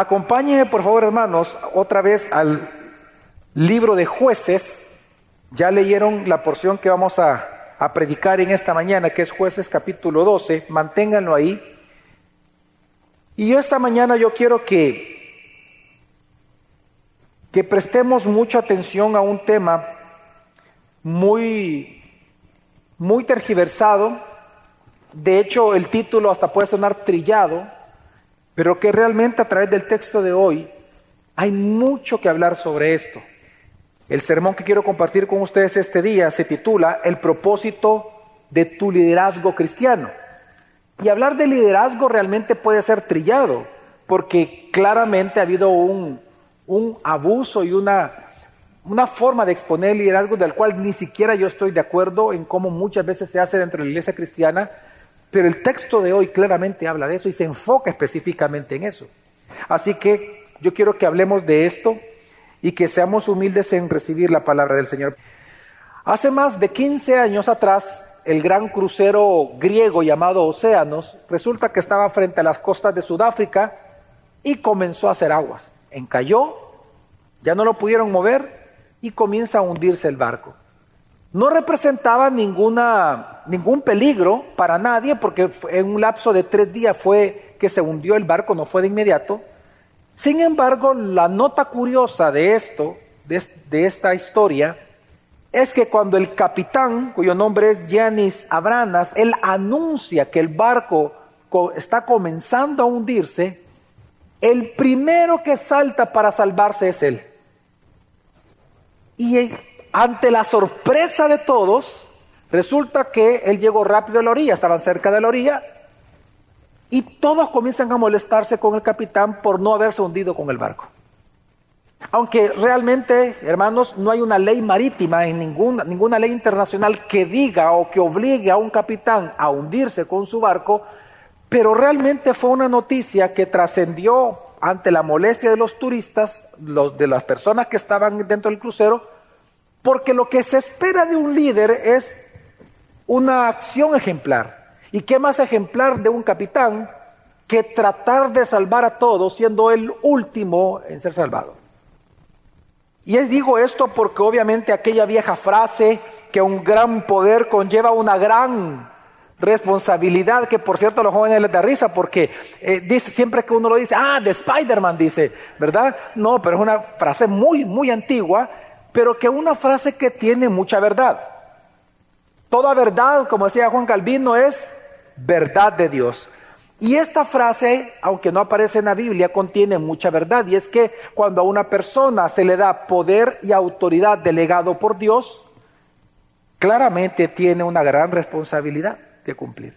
Acompáñenme, por favor, hermanos, otra vez al libro de jueces. Ya leyeron la porción que vamos a, predicar en esta mañana, que es jueces capítulo 12. Manténganlo ahí. Y yo esta mañana yo quiero que, que prestemos mucha atención a un tema muy, muy tergiversado. De hecho, el título hasta puede sonar trillado, pero que realmente a través del texto de hoy hay mucho que hablar sobre esto. El sermón que quiero compartir con ustedes este día se titula El propósito de tu liderazgo cristiano. Y hablar de liderazgo realmente puede ser trillado, porque claramente ha habido un, un abuso y una, una forma de exponer el liderazgo del cual ni siquiera yo estoy de acuerdo en cómo muchas veces se hace dentro de la iglesia cristiana, pero el texto de hoy claramente habla de eso y se enfoca específicamente en eso. Así que yo quiero que hablemos de esto y que seamos humildes en recibir la palabra del Señor. Hace más de 15 años atrás, el gran crucero griego llamado Océanos, resulta que estaba frente a las costas de Sudáfrica y comenzó a hacer aguas. Encalló, ya no lo pudieron mover y comienza a hundirse el barco. No representaba ninguna, ningún peligro para nadie porque en un lapso de tres días fue que se hundió el barco, no fue de inmediato. Sin embargo, la nota curiosa de esto, de, de esta historia, es que cuando el capitán, cuyo nombre es Yanis Abranas, él anuncia que el barco está comenzando a hundirse, el primero que salta para salvarse es él. Y ante la sorpresa de todos, resulta que él llegó rápido a la orilla, estaban cerca de la orilla, y todos comienzan a molestarse con el capitán por no haberse hundido con el barco. Aunque realmente, hermanos, no hay una ley marítima en ninguna, ninguna ley internacional que diga o que obligue a un capitán a hundirse con su barco, pero realmente fue una noticia que trascendió ante la molestia de los turistas, de las personas que estaban dentro del crucero, porque lo que se espera de un líder es una acción ejemplar. ¿Y qué más ejemplar de un capitán que tratar de salvar a todos siendo el último en ser salvado? Y digo esto porque obviamente aquella vieja frase que un gran poder conlleva una gran responsabilidad, que por cierto los jóvenes les da risa porque eh, dice siempre que uno lo dice, ah, de Spider-Man dice, ¿verdad? No, pero es una frase muy, muy antigua, pero que una frase que tiene mucha verdad. Toda verdad, como decía Juan Calvino, es verdad de Dios. Y esta frase, aunque no aparece en la Biblia, contiene mucha verdad. Y es que cuando a una persona se le da poder y autoridad delegado por Dios, claramente tiene una gran responsabilidad de cumplir.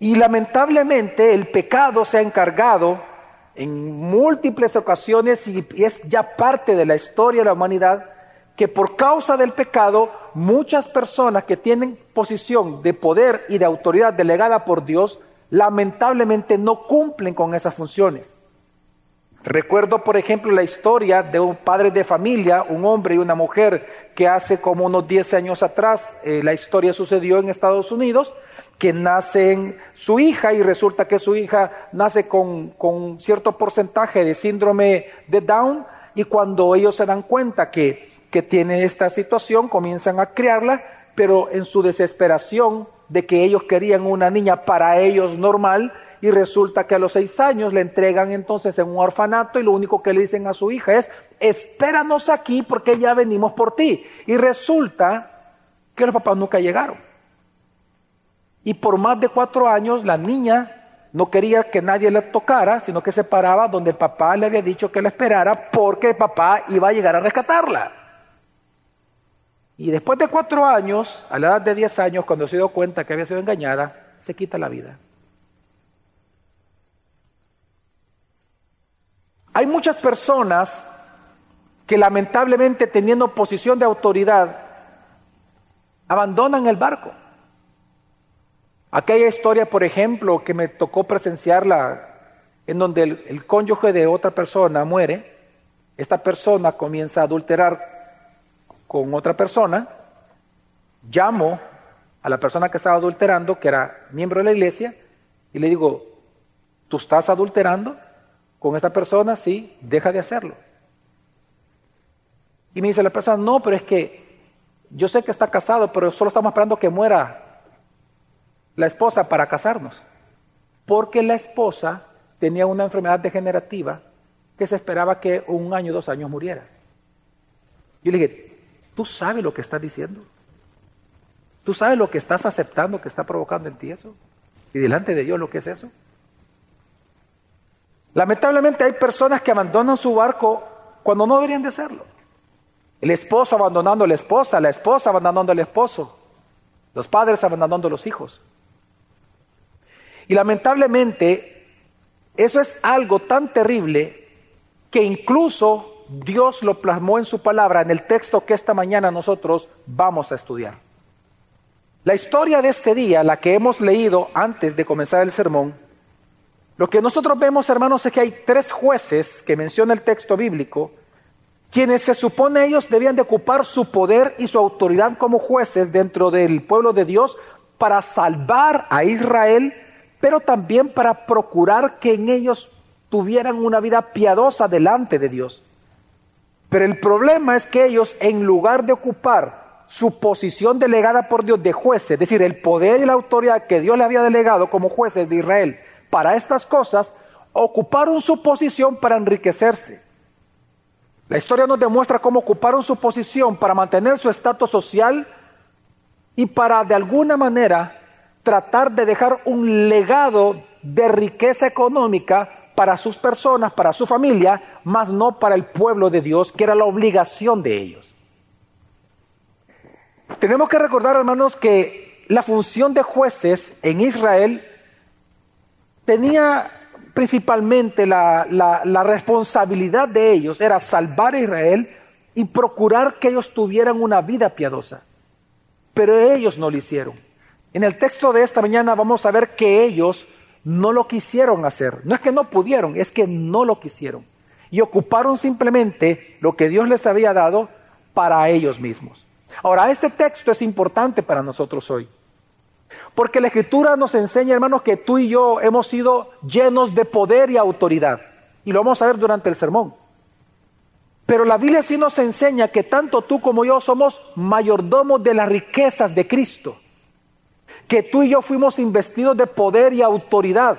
Y lamentablemente el pecado se ha encargado en múltiples ocasiones y es ya parte de la historia de la humanidad que por causa del pecado muchas personas que tienen posición de poder y de autoridad delegada por Dios lamentablemente no cumplen con esas funciones. Recuerdo, por ejemplo, la historia de un padre de familia, un hombre y una mujer, que hace como unos 10 años atrás, eh, la historia sucedió en Estados Unidos, que nace su hija y resulta que su hija nace con, con cierto porcentaje de síndrome de Down y cuando ellos se dan cuenta que, que tiene esta situación, comienzan a criarla, pero en su desesperación de que ellos querían una niña para ellos normal y resulta que a los seis años le entregan entonces en un orfanato y lo único que le dicen a su hija es, espéranos aquí porque ya venimos por ti. Y resulta que los papás nunca llegaron. Y por más de cuatro años la niña no quería que nadie la tocara, sino que se paraba donde el papá le había dicho que la esperara porque el papá iba a llegar a rescatarla. Y después de cuatro años, a la edad de diez años, cuando se dio cuenta que había sido engañada, se quita la vida. Hay muchas personas que lamentablemente teniendo posición de autoridad, abandonan el barco. Aquella historia, por ejemplo, que me tocó presenciarla, en donde el, el cónyuge de otra persona muere, esta persona comienza a adulterar con otra persona, llamo a la persona que estaba adulterando, que era miembro de la iglesia, y le digo, ¿tú estás adulterando? con esta persona, sí, deja de hacerlo. Y me dice la persona, no, pero es que yo sé que está casado, pero solo estamos esperando que muera la esposa para casarnos. Porque la esposa tenía una enfermedad degenerativa que se esperaba que un año, dos años muriera. Yo le dije, ¿tú sabes lo que estás diciendo? ¿Tú sabes lo que estás aceptando que está provocando en ti eso? Y delante de Dios lo que es eso. Lamentablemente hay personas que abandonan su barco cuando no deberían de hacerlo. El esposo abandonando a la esposa, la esposa abandonando al esposo, los padres abandonando a los hijos. Y lamentablemente eso es algo tan terrible que incluso Dios lo plasmó en su palabra en el texto que esta mañana nosotros vamos a estudiar. La historia de este día, la que hemos leído antes de comenzar el sermón, lo que nosotros vemos, hermanos, es que hay tres jueces que menciona el texto bíblico, quienes se supone ellos debían de ocupar su poder y su autoridad como jueces dentro del pueblo de Dios para salvar a Israel, pero también para procurar que en ellos tuvieran una vida piadosa delante de Dios. Pero el problema es que ellos, en lugar de ocupar su posición delegada por Dios de jueces, es decir, el poder y la autoridad que Dios le había delegado como jueces de Israel para estas cosas, ocuparon su posición para enriquecerse. La historia nos demuestra cómo ocuparon su posición para mantener su estatus social y para de alguna manera tratar de dejar un legado de riqueza económica para sus personas, para su familia, más no para el pueblo de Dios, que era la obligación de ellos. Tenemos que recordar, hermanos, que la función de jueces en Israel tenía principalmente la, la, responsabilidad de ellos, era salvar a Israel y procurar que ellos tuvieran una vida piadosa. Pero ellos no lo hicieron. En el texto de esta mañana vamos a ver que ellos no lo quisieron hacer. No es que no pudieron, es que no lo quisieron. Y ocuparon simplemente lo que Dios les había dado para ellos mismos. Ahora, este texto es importante para nosotros hoy. Porque la escritura nos enseña, hermanos, que tú y yo hemos sido llenos de poder y autoridad. Y lo vamos a ver durante el sermón. Pero la Biblia sí nos enseña que tanto tú como yo somos mayordomos de las riquezas de Cristo que tú y yo fuimos investidos de poder y autoridad.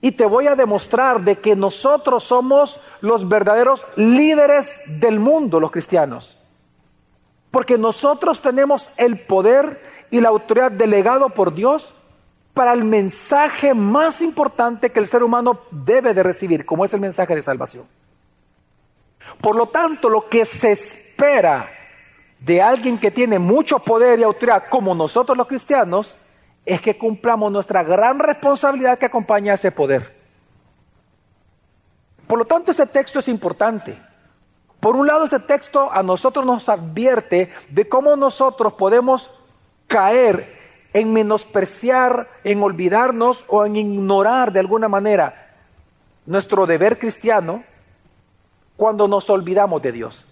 Y te voy a demostrar de que nosotros somos los verdaderos líderes del mundo, los cristianos. Porque nosotros tenemos el poder y la autoridad delegado por Dios para el mensaje más importante que el ser humano debe de recibir, como es el mensaje de salvación. Por lo tanto, lo que se espera de alguien que tiene mucho poder y autoridad como nosotros los cristianos es que cumplamos nuestra gran responsabilidad que acompaña a ese poder. Por lo tanto, este texto es importante. Por un lado, este texto a nosotros nos advierte de cómo nosotros podemos caer en menospreciar, en olvidarnos o en ignorar de alguna manera nuestro deber cristiano cuando nos olvidamos de Dios.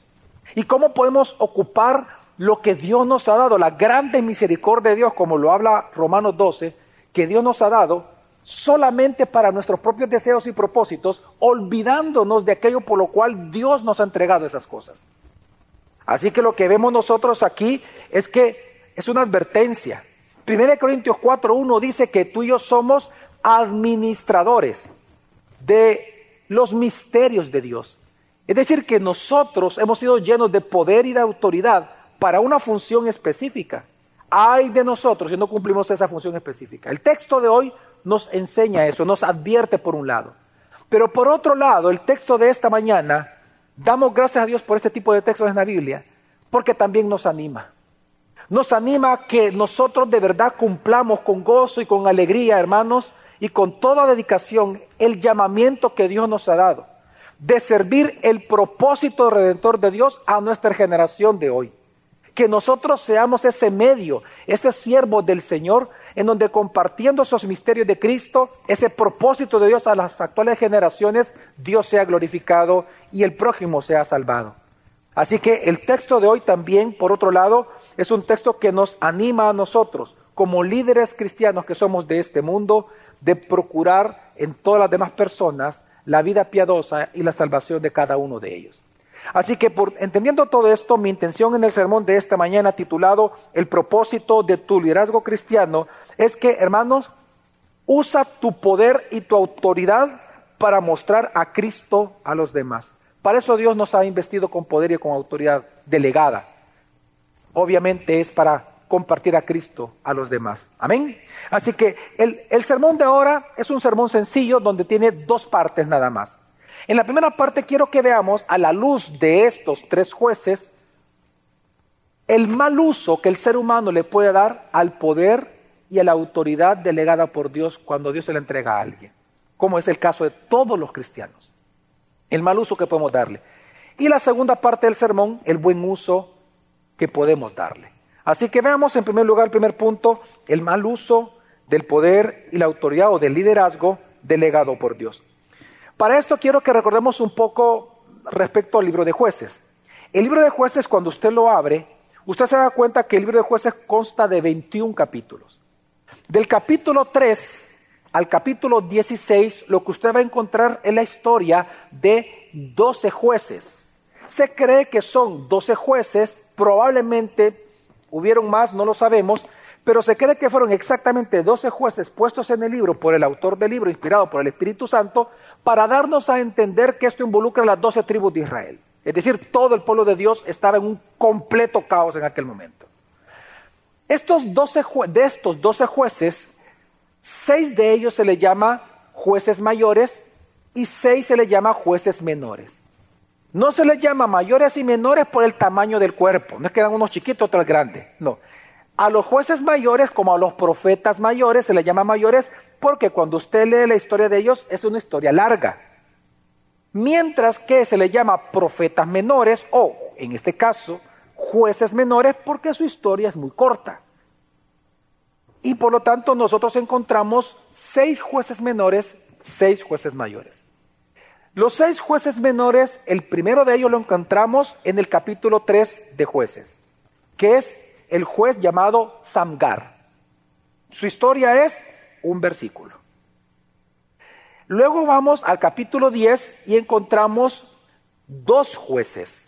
¿Y cómo podemos ocupar lo que Dios nos ha dado, la grande misericordia de Dios, como lo habla Romanos 12, que Dios nos ha dado solamente para nuestros propios deseos y propósitos, olvidándonos de aquello por lo cual Dios nos ha entregado esas cosas? Así que lo que vemos nosotros aquí es que es una advertencia. 1 Corintios 4.1 dice que tú y yo somos administradores de los misterios de Dios. Es decir, que nosotros hemos sido llenos de poder y de autoridad para una función específica. Hay de nosotros si no cumplimos esa función específica. El texto de hoy nos enseña eso, nos advierte por un lado. Pero por otro lado, el texto de esta mañana, damos gracias a Dios por este tipo de textos en la Biblia, porque también nos anima. Nos anima a que nosotros de verdad cumplamos con gozo y con alegría, hermanos, y con toda dedicación el llamamiento que Dios nos ha dado de servir el propósito redentor de Dios a nuestra generación de hoy. Que nosotros seamos ese medio, ese siervo del Señor, en donde compartiendo esos misterios de Cristo, ese propósito de Dios a las actuales generaciones, Dios sea glorificado y el prójimo sea salvado. Así que el texto de hoy también, por otro lado, es un texto que nos anima a nosotros, como líderes cristianos que somos de este mundo, de procurar en todas las demás personas la vida piadosa y la salvación de cada uno de ellos. Así que por, entendiendo todo esto, mi intención en el sermón de esta mañana titulado El propósito de tu liderazgo cristiano es que, hermanos, usa tu poder y tu autoridad para mostrar a Cristo a los demás. Para eso Dios nos ha investido con poder y con autoridad delegada. Obviamente es para compartir a Cristo a los demás. Amén. Así que el, el sermón de ahora es un sermón sencillo donde tiene dos partes nada más. En la primera parte quiero que veamos a la luz de estos tres jueces el mal uso que el ser humano le puede dar al poder y a la autoridad delegada por Dios cuando Dios se la entrega a alguien, como es el caso de todos los cristianos. El mal uso que podemos darle. Y la segunda parte del sermón, el buen uso que podemos darle. Así que veamos en primer lugar, el primer punto, el mal uso del poder y la autoridad o del liderazgo delegado por Dios. Para esto quiero que recordemos un poco respecto al libro de jueces. El libro de jueces, cuando usted lo abre, usted se da cuenta que el libro de jueces consta de 21 capítulos. Del capítulo 3 al capítulo 16, lo que usted va a encontrar es la historia de 12 jueces. Se cree que son 12 jueces, probablemente hubieron más, no lo sabemos, pero se cree que fueron exactamente 12 jueces puestos en el libro por el autor del libro, inspirado por el Espíritu Santo, para darnos a entender que esto involucra a las doce tribus de Israel. Es decir, todo el pueblo de Dios estaba en un completo caos en aquel momento. Estos 12 de estos doce jueces, seis de ellos se le llama jueces mayores y seis se le llama jueces menores. No se les llama mayores y menores por el tamaño del cuerpo. No es que eran unos chiquitos, otros grandes. No. A los jueces mayores, como a los profetas mayores, se les llama mayores porque cuando usted lee la historia de ellos es una historia larga. Mientras que se les llama profetas menores o, en este caso, jueces menores porque su historia es muy corta. Y por lo tanto nosotros encontramos seis jueces menores, seis jueces mayores. Los seis jueces menores, el primero de ellos lo encontramos en el capítulo 3 de jueces, que es el juez llamado Samgar. Su historia es un versículo. Luego vamos al capítulo 10 y encontramos dos jueces,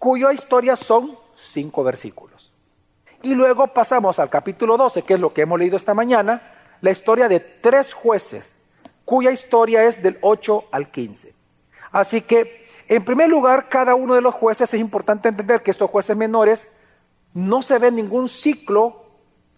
cuya historia son cinco versículos. Y luego pasamos al capítulo 12, que es lo que hemos leído esta mañana, la historia de tres jueces, cuya historia es del 8 al 15. Así que, en primer lugar, cada uno de los jueces es importante entender que estos jueces menores no se ve ningún ciclo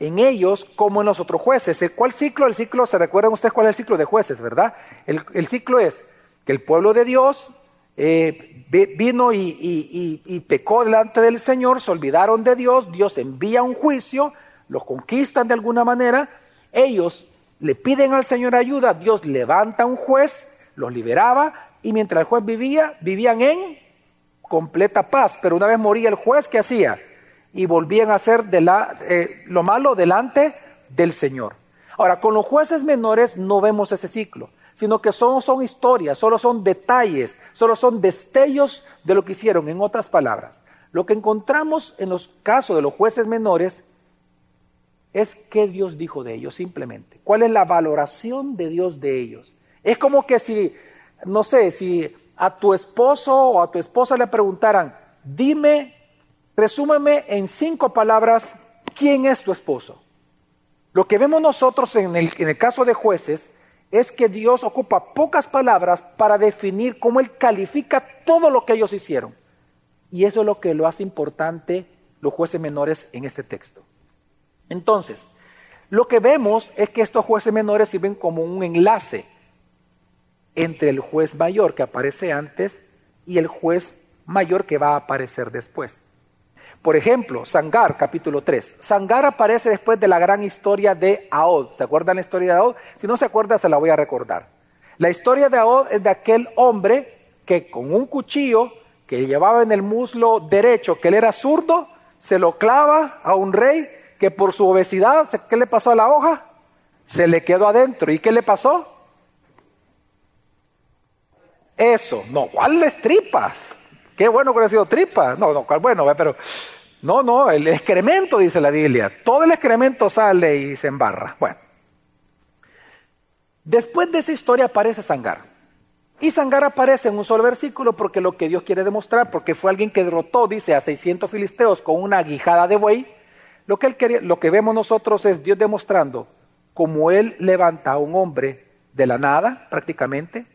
en ellos como en los otros jueces. ¿Cuál ciclo? El ciclo, se recuerdan ustedes cuál es el ciclo de jueces, ¿verdad? El, ciclo es que el pueblo de Dios eh, vino y, pecó delante del Señor, se olvidaron de Dios, Dios envía un juicio, los conquistan de alguna manera, ellos le piden al Señor ayuda, Dios levanta un juez, los liberaba y mientras el juez vivía, vivían en completa paz. Pero una vez moría el juez, ¿qué hacía? y volvían a hacer de la, eh, lo malo delante del Señor. Ahora, con los jueces menores no vemos ese ciclo, sino que solo son historias, solo son detalles, solo son destellos de lo que hicieron. En otras palabras, lo que encontramos en los casos de los jueces menores es qué Dios dijo de ellos simplemente. ¿Cuál es la valoración de Dios de ellos? Es como que si, no sé, si a tu esposo o a tu esposa le preguntaran, dime Resúmeme en cinco palabras quién es tu esposo. Lo que vemos nosotros en el, en el caso de jueces es que Dios ocupa pocas palabras para definir cómo Él califica todo lo que ellos hicieron. Y eso es lo que lo hace importante los jueces menores en este texto. Entonces, lo que vemos es que estos jueces menores sirven como un enlace entre el juez mayor que aparece antes y el juez mayor que va a aparecer después. Por ejemplo, Sangar, capítulo 3. Sangar aparece después de la gran historia de Aod. ¿Se acuerdan la historia de Aod? Si no se acuerda, se la voy a recordar. La historia de Aod es de aquel hombre que con un cuchillo que llevaba en el muslo derecho, que él era zurdo, se lo clava a un rey que por su obesidad, ¿qué le pasó a la hoja? Se le quedó adentro. ¿Y qué le pasó? Eso, no, ¿cuáles tripas? Qué bueno que ha sido tripa. No, no, bueno, pero no, no, el excremento, dice la Biblia. Todo el excremento sale y se embarra. Bueno. Después de esa historia aparece Sangar. Y Sangar aparece en un solo versículo porque lo que Dios quiere demostrar, porque fue alguien que derrotó, dice, a 600 filisteos con una aguijada de buey, lo que, él quería, lo que vemos nosotros es Dios demostrando cómo Él levanta a un hombre de la nada, prácticamente,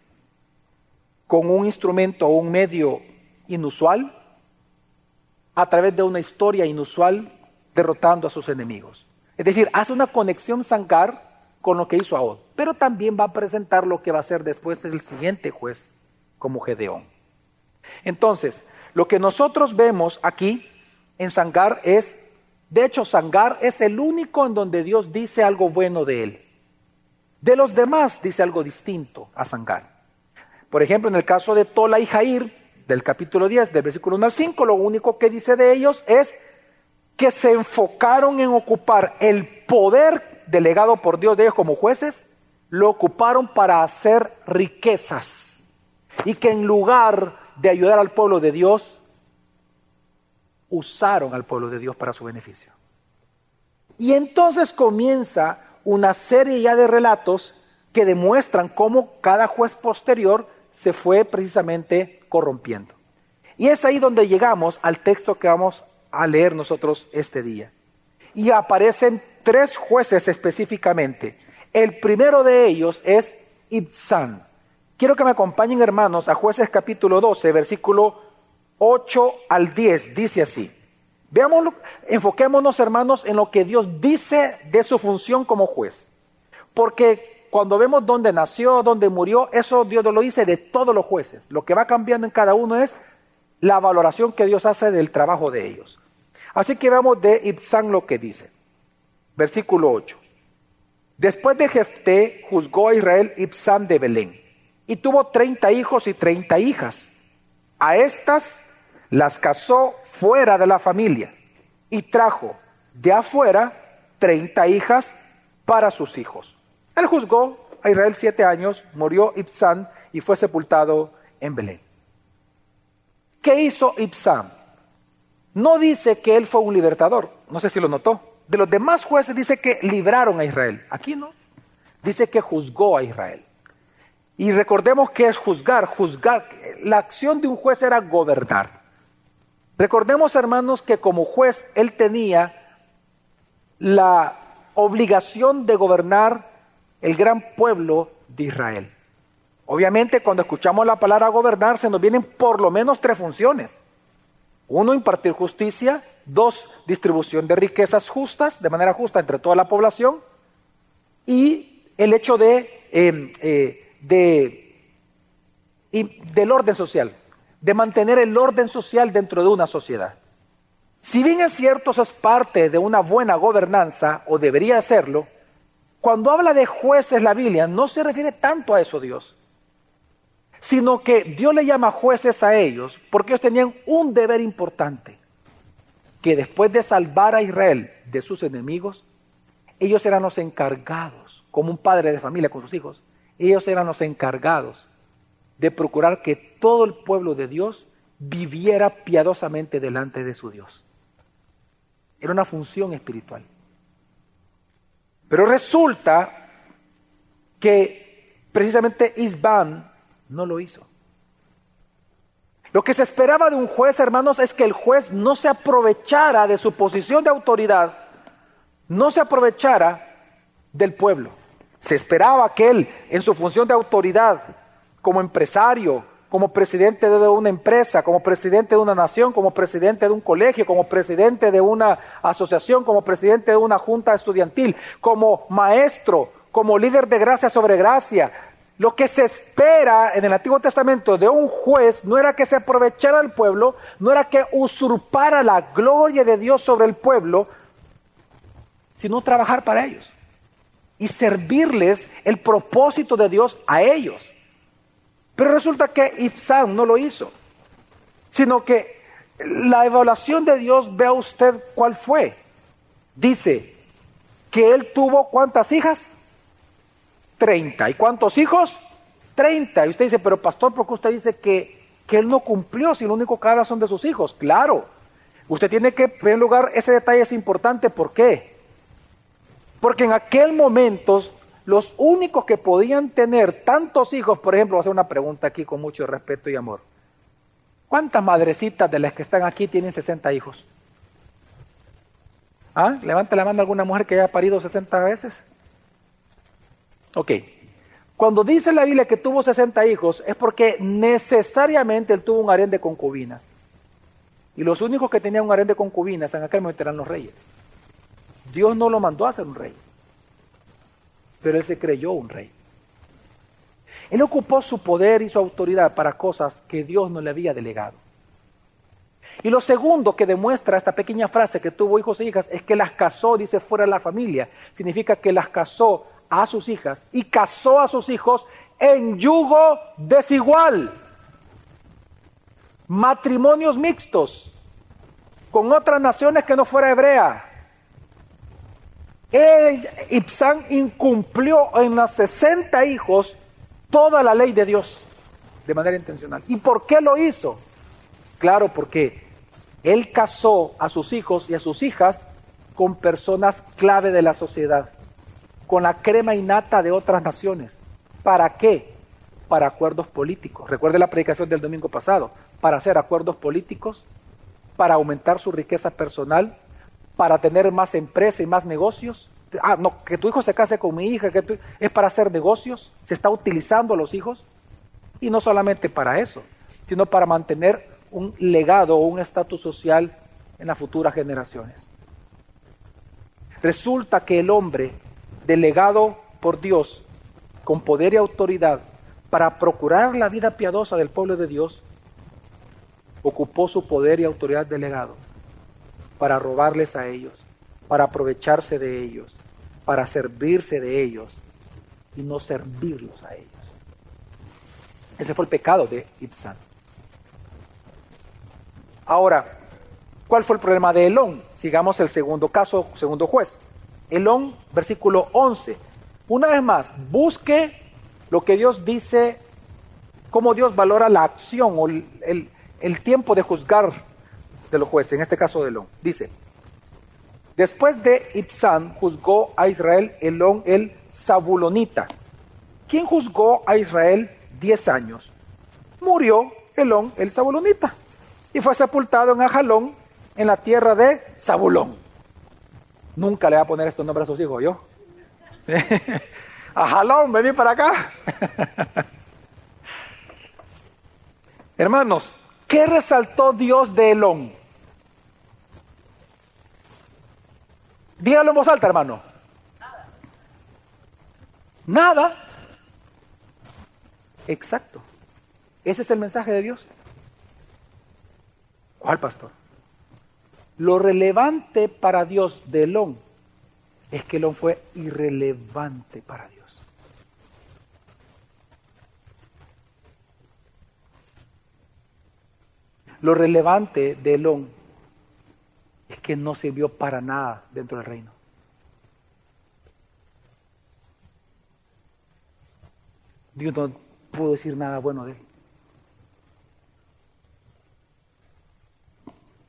con un instrumento o un medio inusual, a través de una historia inusual, derrotando a sus enemigos. Es decir, hace una conexión Sangar con lo que hizo Ahod, pero también va a presentar lo que va a ser después el siguiente juez como Gedeón. Entonces, lo que nosotros vemos aquí en Sangar es, de hecho, Sangar es el único en donde Dios dice algo bueno de él. De los demás dice algo distinto a Sangar. Por ejemplo, en el caso de Tola y Jair, del capítulo 10, del versículo 1 al 5, lo único que dice de ellos es que se enfocaron en ocupar el poder delegado por Dios de ellos como jueces, lo ocuparon para hacer riquezas. Y que en lugar de ayudar al pueblo de Dios, usaron al pueblo de Dios para su beneficio. Y entonces comienza una serie ya de relatos que demuestran cómo cada juez posterior se fue precisamente corrompiendo. Y es ahí donde llegamos al texto que vamos a leer nosotros este día. Y aparecen tres jueces específicamente. El primero de ellos es Ibzan. Quiero que me acompañen hermanos a jueces capítulo 12, versículo 8 al 10. Dice así. Veámoslo, enfoquémonos hermanos en lo que Dios dice de su función como juez. Porque cuando vemos dónde nació, dónde murió, eso Dios lo dice de todos los jueces. Lo que va cambiando en cada uno es la valoración que Dios hace del trabajo de ellos. Así que veamos de Ibzán lo que dice. Versículo 8. Después de Jefté juzgó a Israel Ibzán de Belén y tuvo treinta hijos y treinta hijas. A estas las casó fuera de la familia y trajo de afuera treinta hijas para sus hijos. Él juzgó a Israel siete años, murió Ibzán y fue sepultado en Belén. ¿Qué hizo Ibsam? No dice que él fue un libertador, no sé si lo notó. De los demás jueces dice que libraron a Israel. Aquí no. Dice que juzgó a Israel. Y recordemos que es juzgar, juzgar. La acción de un juez era gobernar. Recordemos, hermanos, que como juez él tenía la obligación de gobernar el gran pueblo de Israel. Obviamente cuando escuchamos la palabra gobernar se nos vienen por lo menos tres funciones. Uno, impartir justicia. Dos, distribución de riquezas justas, de manera justa entre toda la población. Y el hecho de, em, eh, de, del orden social, de mantener el orden social dentro de una sociedad. Si bien es cierto, eso es parte de una buena gobernanza, o debería serlo, cuando habla de jueces la Biblia, no se refiere tanto a eso Dios sino que Dios le llama jueces a ellos porque ellos tenían un deber importante, que después de salvar a Israel de sus enemigos, ellos eran los encargados, como un padre de familia con sus hijos, ellos eran los encargados de procurar que todo el pueblo de Dios viviera piadosamente delante de su Dios. Era una función espiritual. Pero resulta que precisamente Isban no lo hizo. Lo que se esperaba de un juez, hermanos, es que el juez no se aprovechara de su posición de autoridad, no se aprovechara del pueblo. Se esperaba que él, en su función de autoridad, como empresario, como presidente de una empresa, como presidente de una nación, como presidente de un colegio, como presidente de una asociación, como presidente de una junta estudiantil, como maestro, como líder de gracia sobre gracia, lo que se espera en el Antiguo Testamento de un juez no era que se aprovechara el pueblo, no era que usurpara la gloria de Dios sobre el pueblo, sino trabajar para ellos y servirles el propósito de Dios a ellos. Pero resulta que Ibsam no lo hizo, sino que la evaluación de Dios, vea usted cuál fue. Dice que él tuvo cuántas hijas? 30. ¿Y cuántos hijos? 30. Y usted dice, pero pastor, ¿por qué usted dice que, que él no cumplió si lo único que habla son de sus hijos? Claro. Usted tiene que, en primer lugar, ese detalle es importante. ¿Por qué? Porque en aquel momento los únicos que podían tener tantos hijos, por ejemplo, voy a hacer una pregunta aquí con mucho respeto y amor. ¿Cuántas madrecitas de las que están aquí tienen 60 hijos? ¿Ah? Levante la mano alguna mujer que haya parido 60 veces. Ok. Cuando dice la Biblia que tuvo 60 hijos, es porque necesariamente él tuvo un harén de concubinas. Y los únicos que tenían un harén de concubinas en aquel momento eran los reyes. Dios no lo mandó a ser un rey, pero él se creyó un rey. Él ocupó su poder y su autoridad para cosas que Dios no le había delegado. Y lo segundo que demuestra esta pequeña frase que tuvo hijos e hijas es que las casó, dice, fuera de la familia. Significa que las casó a sus hijas y casó a sus hijos en yugo desigual. Matrimonios mixtos con otras naciones que no fuera hebrea. El Ibsán incumplió en las 60 hijos toda la ley de Dios de manera intencional. ¿Y por qué lo hizo? Claro, porque él casó a sus hijos y a sus hijas con personas clave de la sociedad, con la crema innata de otras naciones. ¿Para qué? Para acuerdos políticos. Recuerde la predicación del domingo pasado. Para hacer acuerdos políticos, para aumentar su riqueza personal, para tener más empresa y más negocios. Ah, no, que tu hijo se case con mi hija, que es para hacer negocios, se está utilizando a los hijos. Y no solamente para eso, sino para mantener un legado o un estatus social en las futuras generaciones. Resulta que el hombre, delegado por Dios, con poder y autoridad, para procurar la vida piadosa del pueblo de Dios, ocupó su poder y autoridad delegado para robarles a ellos, para aprovecharse de ellos, para servirse de ellos y no servirlos a ellos. Ese fue el pecado de Ibsan. Ahora, ¿cuál fue el problema de Elón? Sigamos el segundo caso, segundo juez. Elón, versículo 11. Una vez más, busque lo que Dios dice, cómo Dios valora la acción o el, el tiempo de juzgar de los jueces, en este caso de Elón. Dice, después de Ibsán juzgó a Israel Elón el Zabulonita. ¿Quién juzgó a Israel diez años? Murió Elón el Zabulonita y fue sepultado en Ajalón, en la tierra de Zabulón. Nunca le va a poner estos nombres a sus hijos, yo. Ajalón, vení para acá. Hermanos, ¿qué resaltó Dios de Elón? Dígalo en voz alta, hermano. Nada. Nada. Exacto. Ese es el mensaje de Dios. ¿Cuál pastor? Lo relevante para Dios de Elón es que Elón fue irrelevante para Dios. Lo relevante de Elón es que no sirvió para nada dentro del reino. Dios no pudo decir nada bueno de él.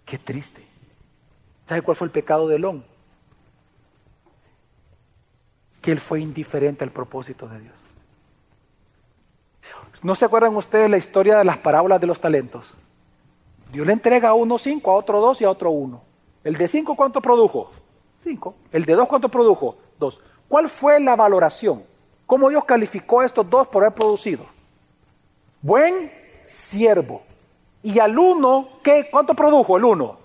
Qué triste. ¿Sabe cuál fue el pecado de Elón? Que él fue indiferente al propósito de Dios. ¿No se acuerdan ustedes la historia de las parábolas de los talentos? Dios le entrega a uno cinco, a otro dos y a otro uno. El de cinco, ¿cuánto produjo? Cinco. El de dos, ¿cuánto produjo? Dos. ¿Cuál fue la valoración? ¿Cómo Dios calificó a estos dos por haber producido? Buen siervo. Y al uno, ¿qué? ¿cuánto produjo el uno?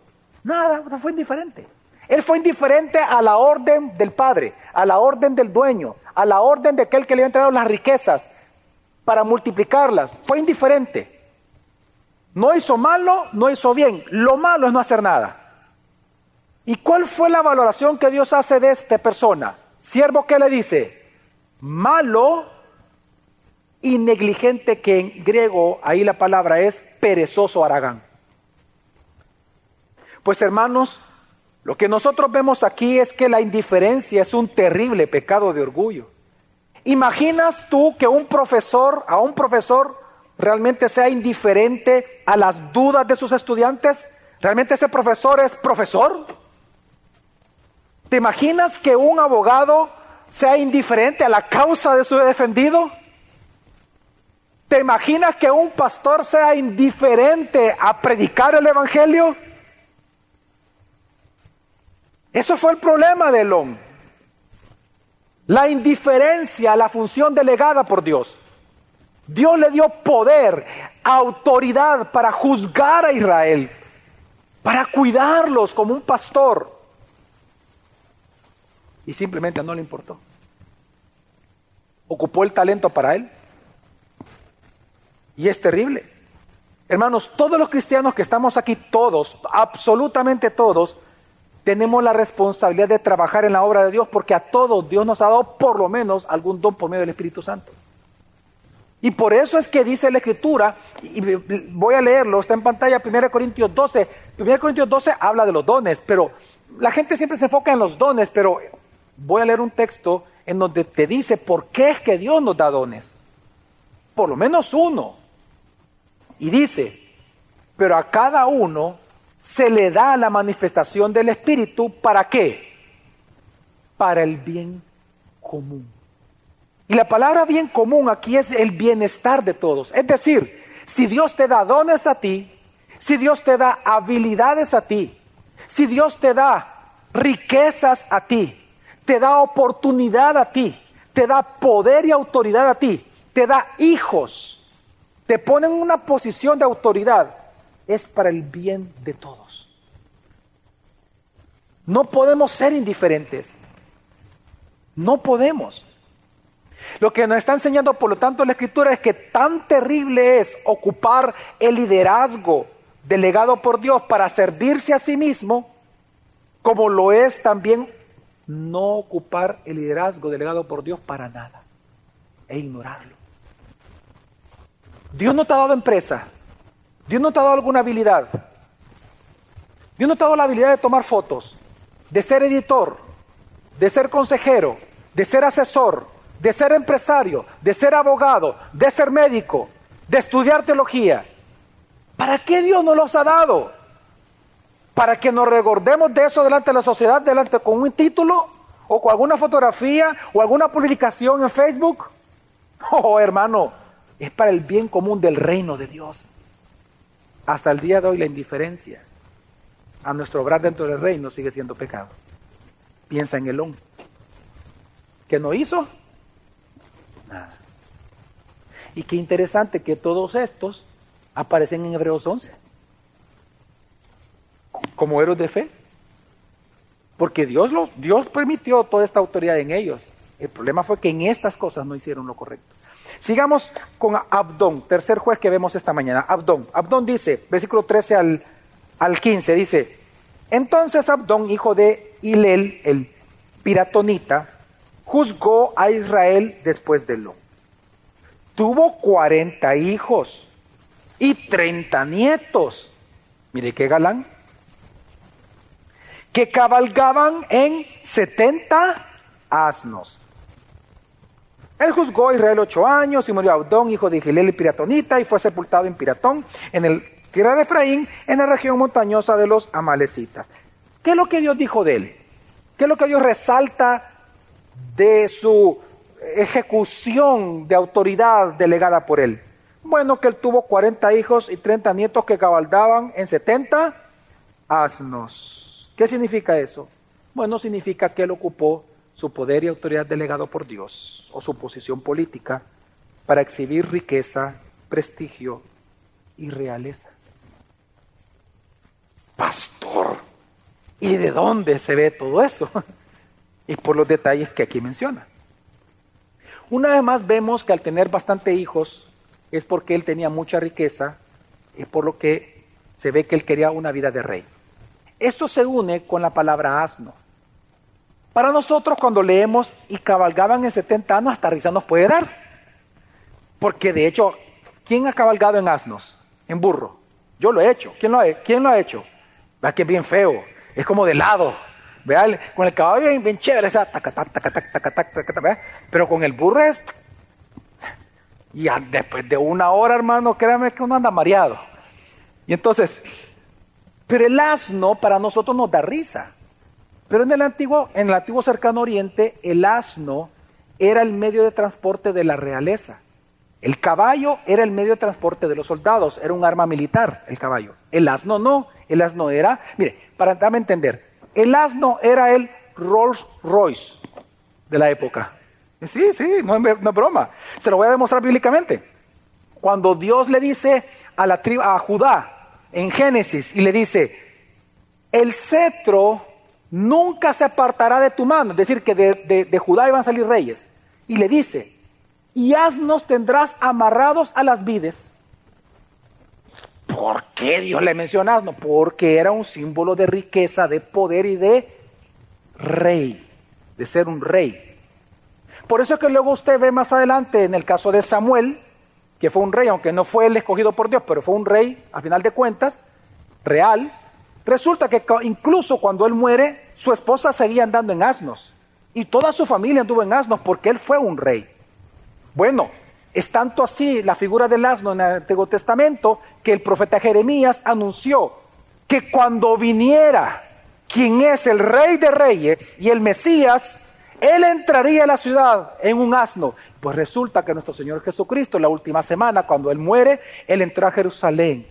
Nada, fue indiferente. Él fue indiferente a la orden del Padre, a la orden del dueño, a la orden de aquel que le había entregado las riquezas para multiplicarlas. Fue indiferente. No hizo malo, no hizo bien. Lo malo es no hacer nada. ¿Y cuál fue la valoración que Dios hace de esta persona? Siervo que le dice, malo y negligente, que en griego ahí la palabra es perezoso Aragán. Pues hermanos, lo que nosotros vemos aquí es que la indiferencia es un terrible pecado de orgullo. ¿Imaginas tú que un profesor, a un profesor, realmente sea indiferente a las dudas de sus estudiantes? ¿Realmente ese profesor es profesor? ¿Te imaginas que un abogado sea indiferente a la causa de su defendido? ¿Te imaginas que un pastor sea indiferente a predicar el Evangelio? Eso fue el problema de Elón. La indiferencia a la función delegada por Dios. Dios le dio poder, autoridad para juzgar a Israel, para cuidarlos como un pastor. Y simplemente no le importó. Ocupó el talento para él. Y es terrible. Hermanos, todos los cristianos que estamos aquí, todos, absolutamente todos, tenemos la responsabilidad de trabajar en la obra de Dios porque a todos Dios nos ha dado por lo menos algún don por medio del Espíritu Santo. Y por eso es que dice la Escritura, y voy a leerlo, está en pantalla 1 Corintios 12. 1 Corintios 12 habla de los dones, pero la gente siempre se enfoca en los dones, pero voy a leer un texto en donde te dice por qué es que Dios nos da dones. Por lo menos uno. Y dice, pero a cada uno se le da la manifestación del Espíritu, ¿para qué? Para el bien común. Y la palabra bien común aquí es el bienestar de todos. Es decir, si Dios te da dones a ti, si Dios te da habilidades a ti, si Dios te da riquezas a ti, te da oportunidad a ti, te da poder y autoridad a ti, te da hijos, te pone en una posición de autoridad, es para el bien de todos. No podemos ser indiferentes. No podemos. Lo que nos está enseñando, por lo tanto, la escritura es que tan terrible es ocupar el liderazgo delegado por Dios para servirse a sí mismo, como lo es también no ocupar el liderazgo delegado por Dios para nada e ignorarlo. Dios no te ha dado empresa, Dios no te ha dado alguna habilidad. Dios no te ha dado la habilidad de tomar fotos, de ser editor, de ser consejero, de ser asesor, de ser empresario, de ser abogado, de ser médico, de estudiar teología. ¿Para qué Dios nos los ha dado? ¿Para que nos recordemos de eso delante de la sociedad, delante con un título o con alguna fotografía o alguna publicación en Facebook? Oh, hermano, es para el bien común del reino de Dios. Hasta el día de hoy la indiferencia a nuestro obrar dentro del reino sigue siendo pecado. Piensa en el hombre. ¿Qué no hizo? Nada. Y qué interesante que todos estos aparecen en Hebreos 11 como héroes de fe. Porque Dios, lo, Dios permitió toda esta autoridad en ellos. El problema fue que en estas cosas no hicieron lo correcto. Sigamos con Abdón, tercer juez que vemos esta mañana. Abdón. Abdón dice, versículo 13 al, al 15, dice, entonces Abdón, hijo de Hilel, el piratonita, juzgó a Israel después de lo. Tuvo 40 hijos y 30 nietos. Mire qué galán. Que cabalgaban en 70 asnos. Él juzgó a Israel ocho años y murió Abdón, hijo de Gilel y Piratonita, y fue sepultado en Piratón, en el tierra de Efraín, en la región montañosa de los Amalecitas. ¿Qué es lo que Dios dijo de él? ¿Qué es lo que Dios resalta de su ejecución de autoridad delegada por él? Bueno, que él tuvo 40 hijos y 30 nietos que cabalgaban en 70 asnos. ¿Qué significa eso? Bueno, significa que él ocupó su poder y autoridad delegado por Dios o su posición política para exhibir riqueza, prestigio y realeza. Pastor, ¿y de dónde se ve todo eso? y por los detalles que aquí menciona. Una vez más vemos que al tener bastante hijos es porque él tenía mucha riqueza y por lo que se ve que él quería una vida de rey. Esto se une con la palabra asno. Para nosotros cuando leemos y cabalgaban en 70 años, hasta risa nos puede dar. Porque de hecho, ¿quién ha cabalgado en asnos? En burro. Yo lo he hecho. ¿Quién lo ha, hecho? Vea que es bien feo. Es como de lado. Vea, con el caballo bien, bien chévere, esa pero con el burro es... Y después de una hora, hermano, créame que uno anda mareado. Y entonces, pero el asno para nosotros nos da risa. Pero en el antiguo, en el antiguo cercano oriente, el asno era el medio de transporte de la realeza. El caballo era el medio de transporte de los soldados, era un arma militar el caballo. El asno no, el asno era, mire, para darme a entender, el asno era el Rolls Royce de la época. Sí, sí, no es, broma. Se lo voy a demostrar bíblicamente. Cuando Dios le dice a, la a Judá en Génesis y le dice, el cetro nunca se apartará de tu mano, es decir, que de, de Judá iban a salir reyes. Y le dice, y asnos tendrás amarrados a las vides. ¿Por qué Dios le menciona asno? Porque era un símbolo de riqueza, de poder y de rey, de ser un rey. Por eso que luego usted ve más adelante en el caso de Samuel, que fue un rey, aunque no fue el escogido por Dios, pero fue un rey, a final de cuentas, real. Resulta que incluso cuando él muere, su esposa seguía andando en asnos. Y toda su familia anduvo en asnos porque él fue un rey. Bueno, es tanto así la figura del asno en el Antiguo Testamento que el profeta Jeremías anunció que cuando viniera quien es el rey de reyes y el Mesías, él entraría a la ciudad en un asno. Pues resulta que nuestro Señor Jesucristo, la última semana, cuando Él muere, Él entró a Jerusalén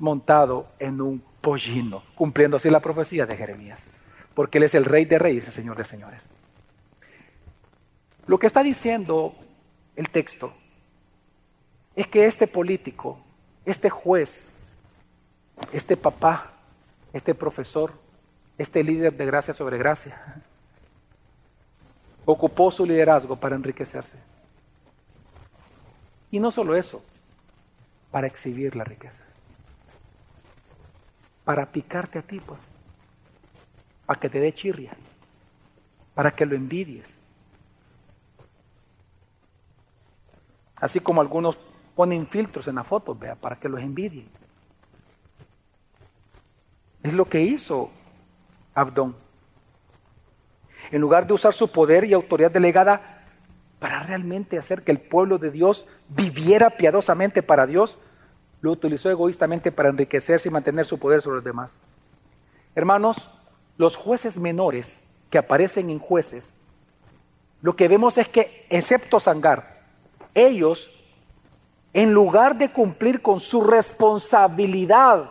montado en un pollino, cumpliendo así la profecía de Jeremías. Porque Él es el rey de reyes el Señor de señores. Lo que está diciendo el texto es que este político, este juez, este papá, este profesor, este líder de gracia sobre gracia, ocupó su liderazgo para enriquecerse. Y no solo eso, para exhibir la riqueza, para picarte a ti, pues, para que te dé chirria, para que lo envidies, Así como algunos ponen filtros en las fotos, vea, para que los envidien. Es lo que hizo Abdón. En lugar de usar su poder y autoridad delegada para realmente hacer que el pueblo de Dios viviera piadosamente para Dios, lo utilizó egoístamente para enriquecerse y mantener su poder sobre los demás. Hermanos, los jueces menores que aparecen en jueces, lo que vemos es que, excepto Sangar, ellos, en lugar de cumplir con su responsabilidad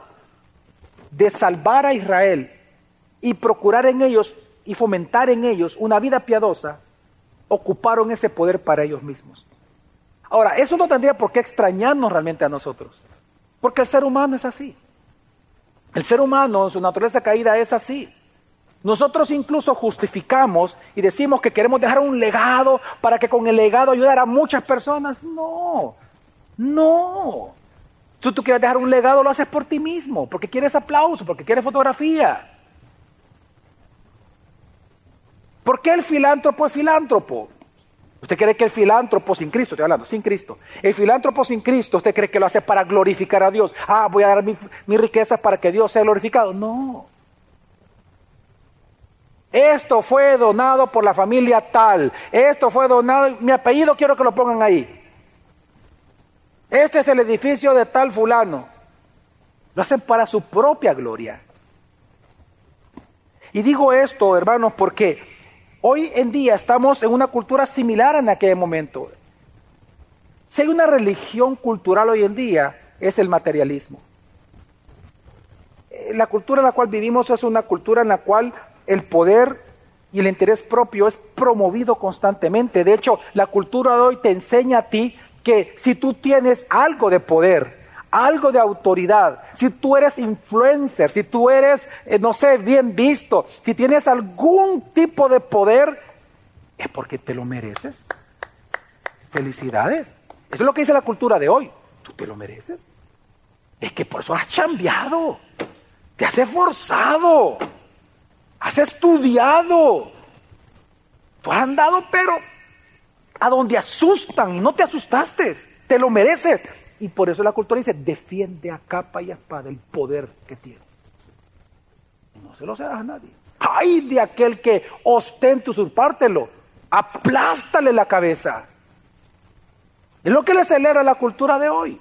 de salvar a Israel y procurar en ellos y fomentar en ellos una vida piadosa, ocuparon ese poder para ellos mismos. Ahora, eso no tendría por qué extrañarnos realmente a nosotros, porque el ser humano es así. El ser humano en su naturaleza caída es así. Nosotros incluso justificamos y decimos que queremos dejar un legado para que con el legado ayudar a muchas personas. No, no. Si tú quieres dejar un legado, lo haces por ti mismo, porque quieres aplauso, porque quieres fotografía. ¿Por qué el filántropo es filántropo? ¿Usted cree que el filántropo sin Cristo, estoy hablando, sin Cristo, el filántropo sin Cristo, usted cree que lo hace para glorificar a Dios? Ah, voy a dar mi, mi riqueza para que Dios sea glorificado. No. Esto fue donado por la familia tal. Esto fue donado. Mi apellido quiero que lo pongan ahí. Este es el edificio de tal fulano. Lo hacen para su propia gloria. Y digo esto, hermanos, porque hoy en día estamos en una cultura similar en aquel momento. Si hay una religión cultural hoy en día, es el materialismo. Eh, la cultura en la cual vivimos es una cultura en la cual el poder y el interés propio es promovido constantemente. De hecho, la cultura de hoy te enseña a ti que si tú tienes algo de poder, algo de autoridad, si tú eres influencer, si tú eres, eh, no sé, bien visto, si tienes algún tipo de poder, es porque te lo mereces. Felicidades. Eso es lo que dice la cultura de hoy. Tú te lo mereces. Es que por eso has cambiado, te has esforzado, Has estudiado. Tú has andado, pero a donde asustan y no te asustaste. Te lo mereces. Y por eso la cultura dice, defiende a capa y a espada el poder que tienes. No se lo cedas a nadie. Ay de aquel que ostente usurpártelo. Aplástale la cabeza. Es lo que le acelera la cultura de hoy.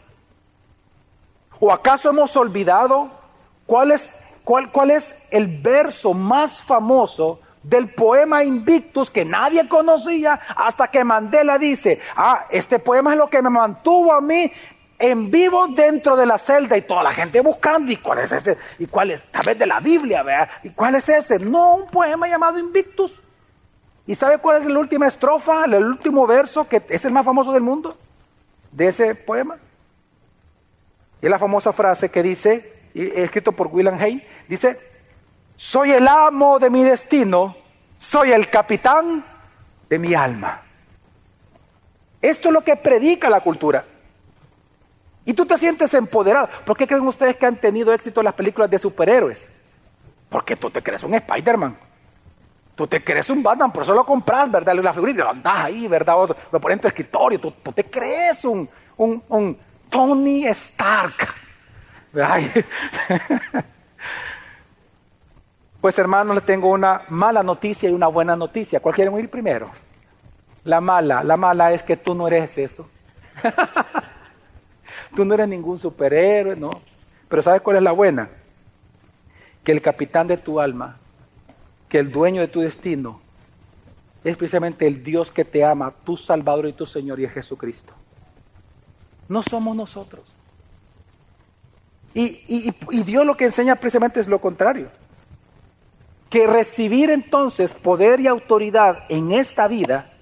¿O acaso hemos olvidado cuál es ¿Cuál, es el verso más famoso del poema Invictus que nadie conocía hasta que Mandela dice, ah, este poema es lo que me mantuvo a mí en vivo dentro de la celda y toda la gente buscando, ¿y cuál es ese? ¿Y cuál es? Tal vez de la Biblia, ¿verdad? ¿Y cuál es ese? No, un poema llamado Invictus. ¿Y sabe cuál es la última estrofa, el último verso que es el más famoso del mundo de ese poema? Y es la famosa frase que dice, escrito por William Hay, dice, soy el amo de mi destino, soy el capitán de mi alma. Esto es lo que predica la cultura. Y tú te sientes empoderado. ¿Por qué creen ustedes que han tenido éxito las películas de superhéroes? Porque tú te crees un Spider-Man. Tú te crees un Batman, por eso lo compras, ¿verdad? La figurita, lo andas ahí, ¿verdad? Lo pones en tu escritorio. Tú, te crees un, un, un Tony Stark. Pues hermanos, les tengo una mala noticia y una buena noticia. ¿Cuál quieren ir primero? La mala, la mala es que tú no eres eso. tú no eres ningún superhéroe, ¿no? Pero ¿sabes cuál es la buena? Que el capitán de tu alma, que el dueño de tu destino, es precisamente el Dios que te ama, tu Salvador y tu Señor, y es Jesucristo. No somos nosotros. Y, y, Dios lo que enseña precisamente es lo contrario. Que recibir entonces poder y autoridad en esta vida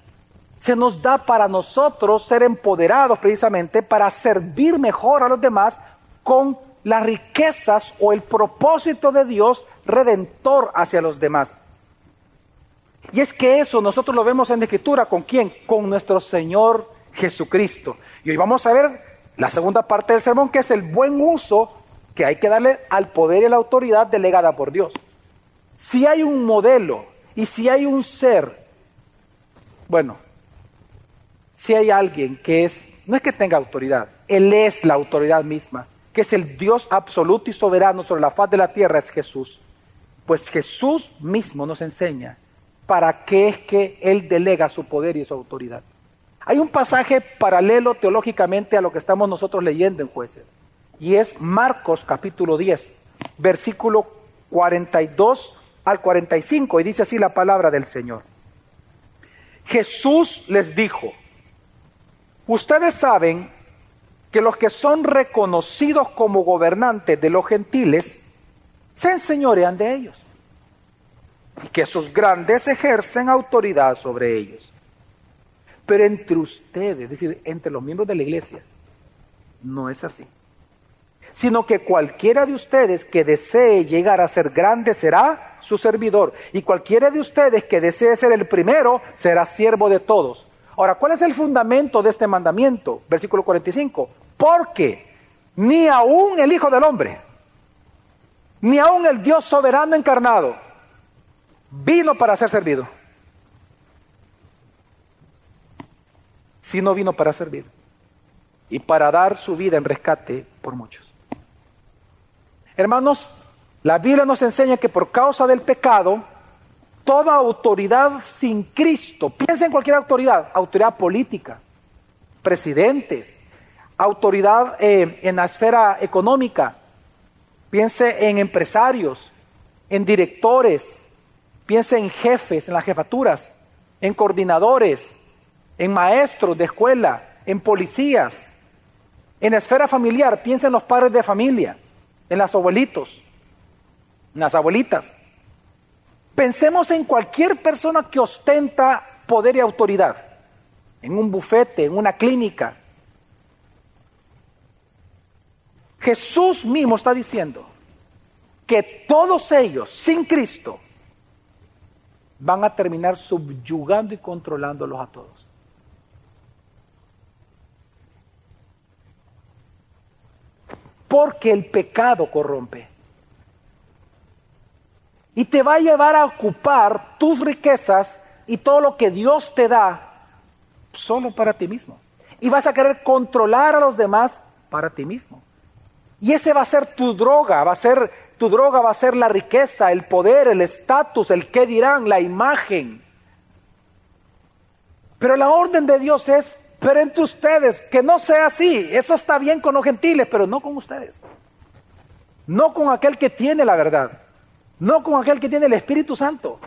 se nos da para nosotros ser empoderados precisamente para servir mejor a los demás con las riquezas o el propósito de Dios redentor hacia los demás. Y es que eso nosotros lo vemos en la Escritura con quién? Con nuestro Señor Jesucristo. Y hoy vamos a ver la segunda parte del sermón, que es el buen uso que hay que darle al poder y a la autoridad delegada por Dios. Si hay un modelo y si hay un ser, bueno, si hay alguien que es, no es que tenga autoridad, Él es la autoridad misma, que es el Dios absoluto y soberano sobre la faz de la tierra, es Jesús. Pues Jesús mismo nos enseña para qué es que Él delega su poder y su autoridad. Hay un pasaje paralelo teológicamente a lo que estamos nosotros leyendo en jueces, y es Marcos capítulo 10, versículo 42 al 45, y dice así la palabra del Señor. Jesús les dijo, ustedes saben que los que son reconocidos como gobernantes de los gentiles se enseñorean de ellos y que sus grandes ejercen autoridad sobre ellos. Pero entre ustedes, es decir, entre los miembros de la iglesia, no es así. Sino que cualquiera de ustedes que desee llegar a ser grande será su servidor. Y cualquiera de ustedes que desee ser el primero será siervo de todos. Ahora, ¿cuál es el fundamento de este mandamiento? Versículo 45. Porque ni aún el Hijo del Hombre, ni aún el Dios soberano encarnado, vino para ser servido sino vino para servir y para dar su vida en rescate por muchos. Hermanos, la Biblia nos enseña que por causa del pecado, toda autoridad sin Cristo, piensa en cualquier autoridad, autoridad política, presidentes, autoridad eh, en la esfera económica, piense en empresarios, en directores, piense en jefes, en las jefaturas, en coordinadores, en maestros de escuela, en policías, en la esfera familiar, piensa en los padres de familia, en los abuelitos, en las abuelitas. Pensemos en cualquier persona que ostenta poder y autoridad, en un bufete, en una clínica. Jesús mismo está diciendo que todos ellos, sin Cristo, van a terminar subyugando y controlándolos a todos. porque el pecado corrompe. Y te va a llevar a ocupar tus riquezas y todo lo que Dios te da solo para ti mismo. Y vas a querer controlar a los demás para ti mismo. Y ese va a ser tu droga, va a ser tu droga va a ser la riqueza, el poder, el estatus, el qué dirán, la imagen. Pero la orden de Dios es pero entre ustedes, que no sea así. Eso está bien con los gentiles, pero no con ustedes. No con aquel que tiene la verdad. No con aquel que tiene el Espíritu Santo.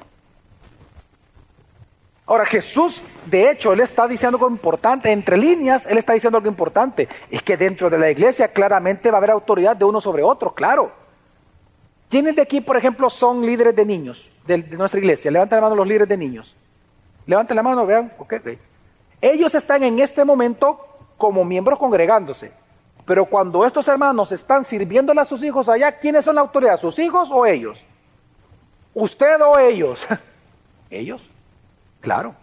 Ahora Jesús, de hecho, él está diciendo algo importante, entre líneas, él está diciendo algo importante, es que dentro de la iglesia claramente va a haber autoridad de uno sobre otro, claro. ¿Quiénes de aquí, por ejemplo, son líderes de niños de, nuestra iglesia? Levanten la mano los líderes de niños. Levanten la mano, vean, ok, Ellos están en este momento como miembros congregándose. Pero cuando estos hermanos están sirviéndole a sus hijos allá, ¿quiénes son la autoridad? ¿Sus hijos o ellos? ¿Usted o ellos? ellos. Claro.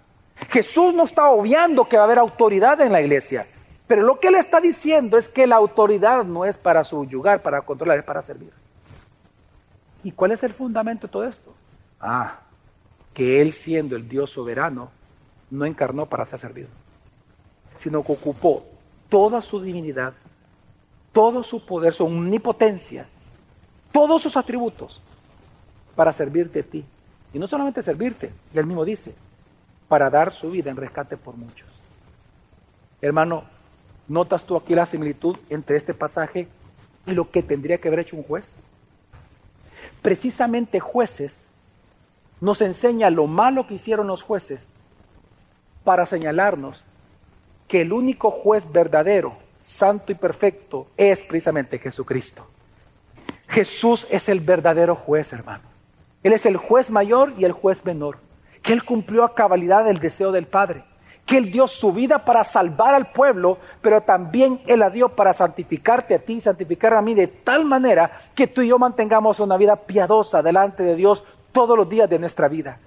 Jesús no está obviando que va a haber autoridad en la iglesia, pero lo que él está diciendo es que la autoridad no es para subyugar, para controlar, es para servir. ¿Y cuál es el fundamento de todo esto? Ah, que él siendo el Dios soberano, no encarnó para ser servido, sino que ocupó toda su divinidad, todo su poder, su omnipotencia, todos sus atributos para servirte a ti. Y no solamente servirte, él mismo dice, para dar su vida en rescate por muchos. Hermano, ¿notas tú aquí la similitud entre este pasaje y lo que tendría que haber hecho un juez? Precisamente jueces nos enseña lo malo que hicieron los jueces para señalarnos que el único juez verdadero, santo y perfecto es precisamente Jesucristo. Jesús es el verdadero juez, hermano. Él es el juez mayor y el juez menor que Él cumplió a cabalidad el deseo del Padre, que Él dio su vida para salvar al pueblo, pero también Él la dio para santificarte a ti y santificar a mí de tal manera que tú y yo mantengamos una vida piadosa delante de Dios todos los días de nuestra vida.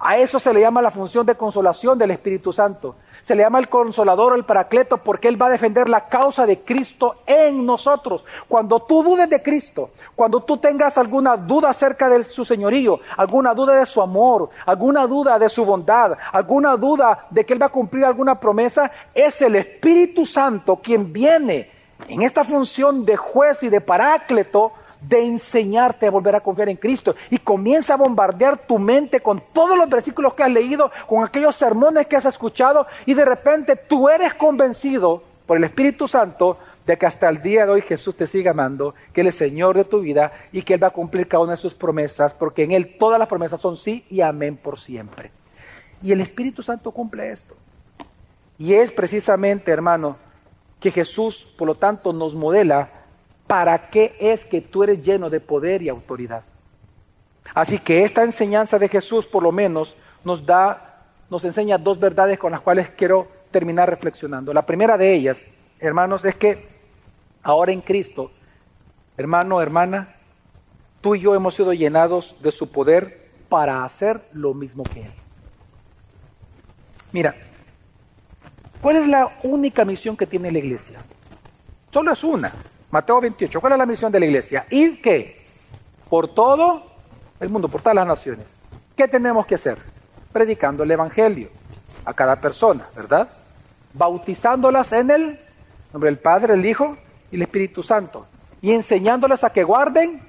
A eso se le llama la función de consolación del Espíritu Santo. Se le llama el consolador o el paracleto porque Él va a defender la causa de Cristo en nosotros. Cuando tú dudes de Cristo, cuando tú tengas alguna duda acerca de su señorío, alguna duda de su amor, alguna duda de su bondad, alguna duda de que Él va a cumplir alguna promesa, es el Espíritu Santo quien viene en esta función de juez y de parácleto de enseñarte a volver a confiar en Cristo y comienza a bombardear tu mente con todos los versículos que has leído, con aquellos sermones que has escuchado y de repente tú eres convencido por el Espíritu Santo de que hasta el día de hoy Jesús te sigue amando, que Él es Señor de tu vida y que Él va a cumplir cada una de sus promesas, porque en Él todas las promesas son sí y amén por siempre. Y el Espíritu Santo cumple esto. Y es precisamente, hermano, que Jesús, por lo tanto, nos modela ¿para qué es que tú eres lleno de poder y autoridad? Así que esta enseñanza de Jesús por lo menos nos da, nos enseña dos verdades con las cuales quiero terminar reflexionando. La primera de ellas, hermanos, es que ahora en Cristo, hermano, hermana, tú y yo hemos sido llenados de su poder para hacer lo mismo que Él. Mira, ¿cuál es la única misión que tiene la iglesia? Solo es una, Mateo 28, ¿cuál es la misión de la iglesia? Ir qué? Por todo el mundo, por todas las naciones. ¿Qué tenemos que hacer? Predicando el Evangelio a cada persona, ¿verdad? Bautizándolas en el nombre del Padre, el Hijo y el Espíritu Santo. Y enseñándoles a que guarden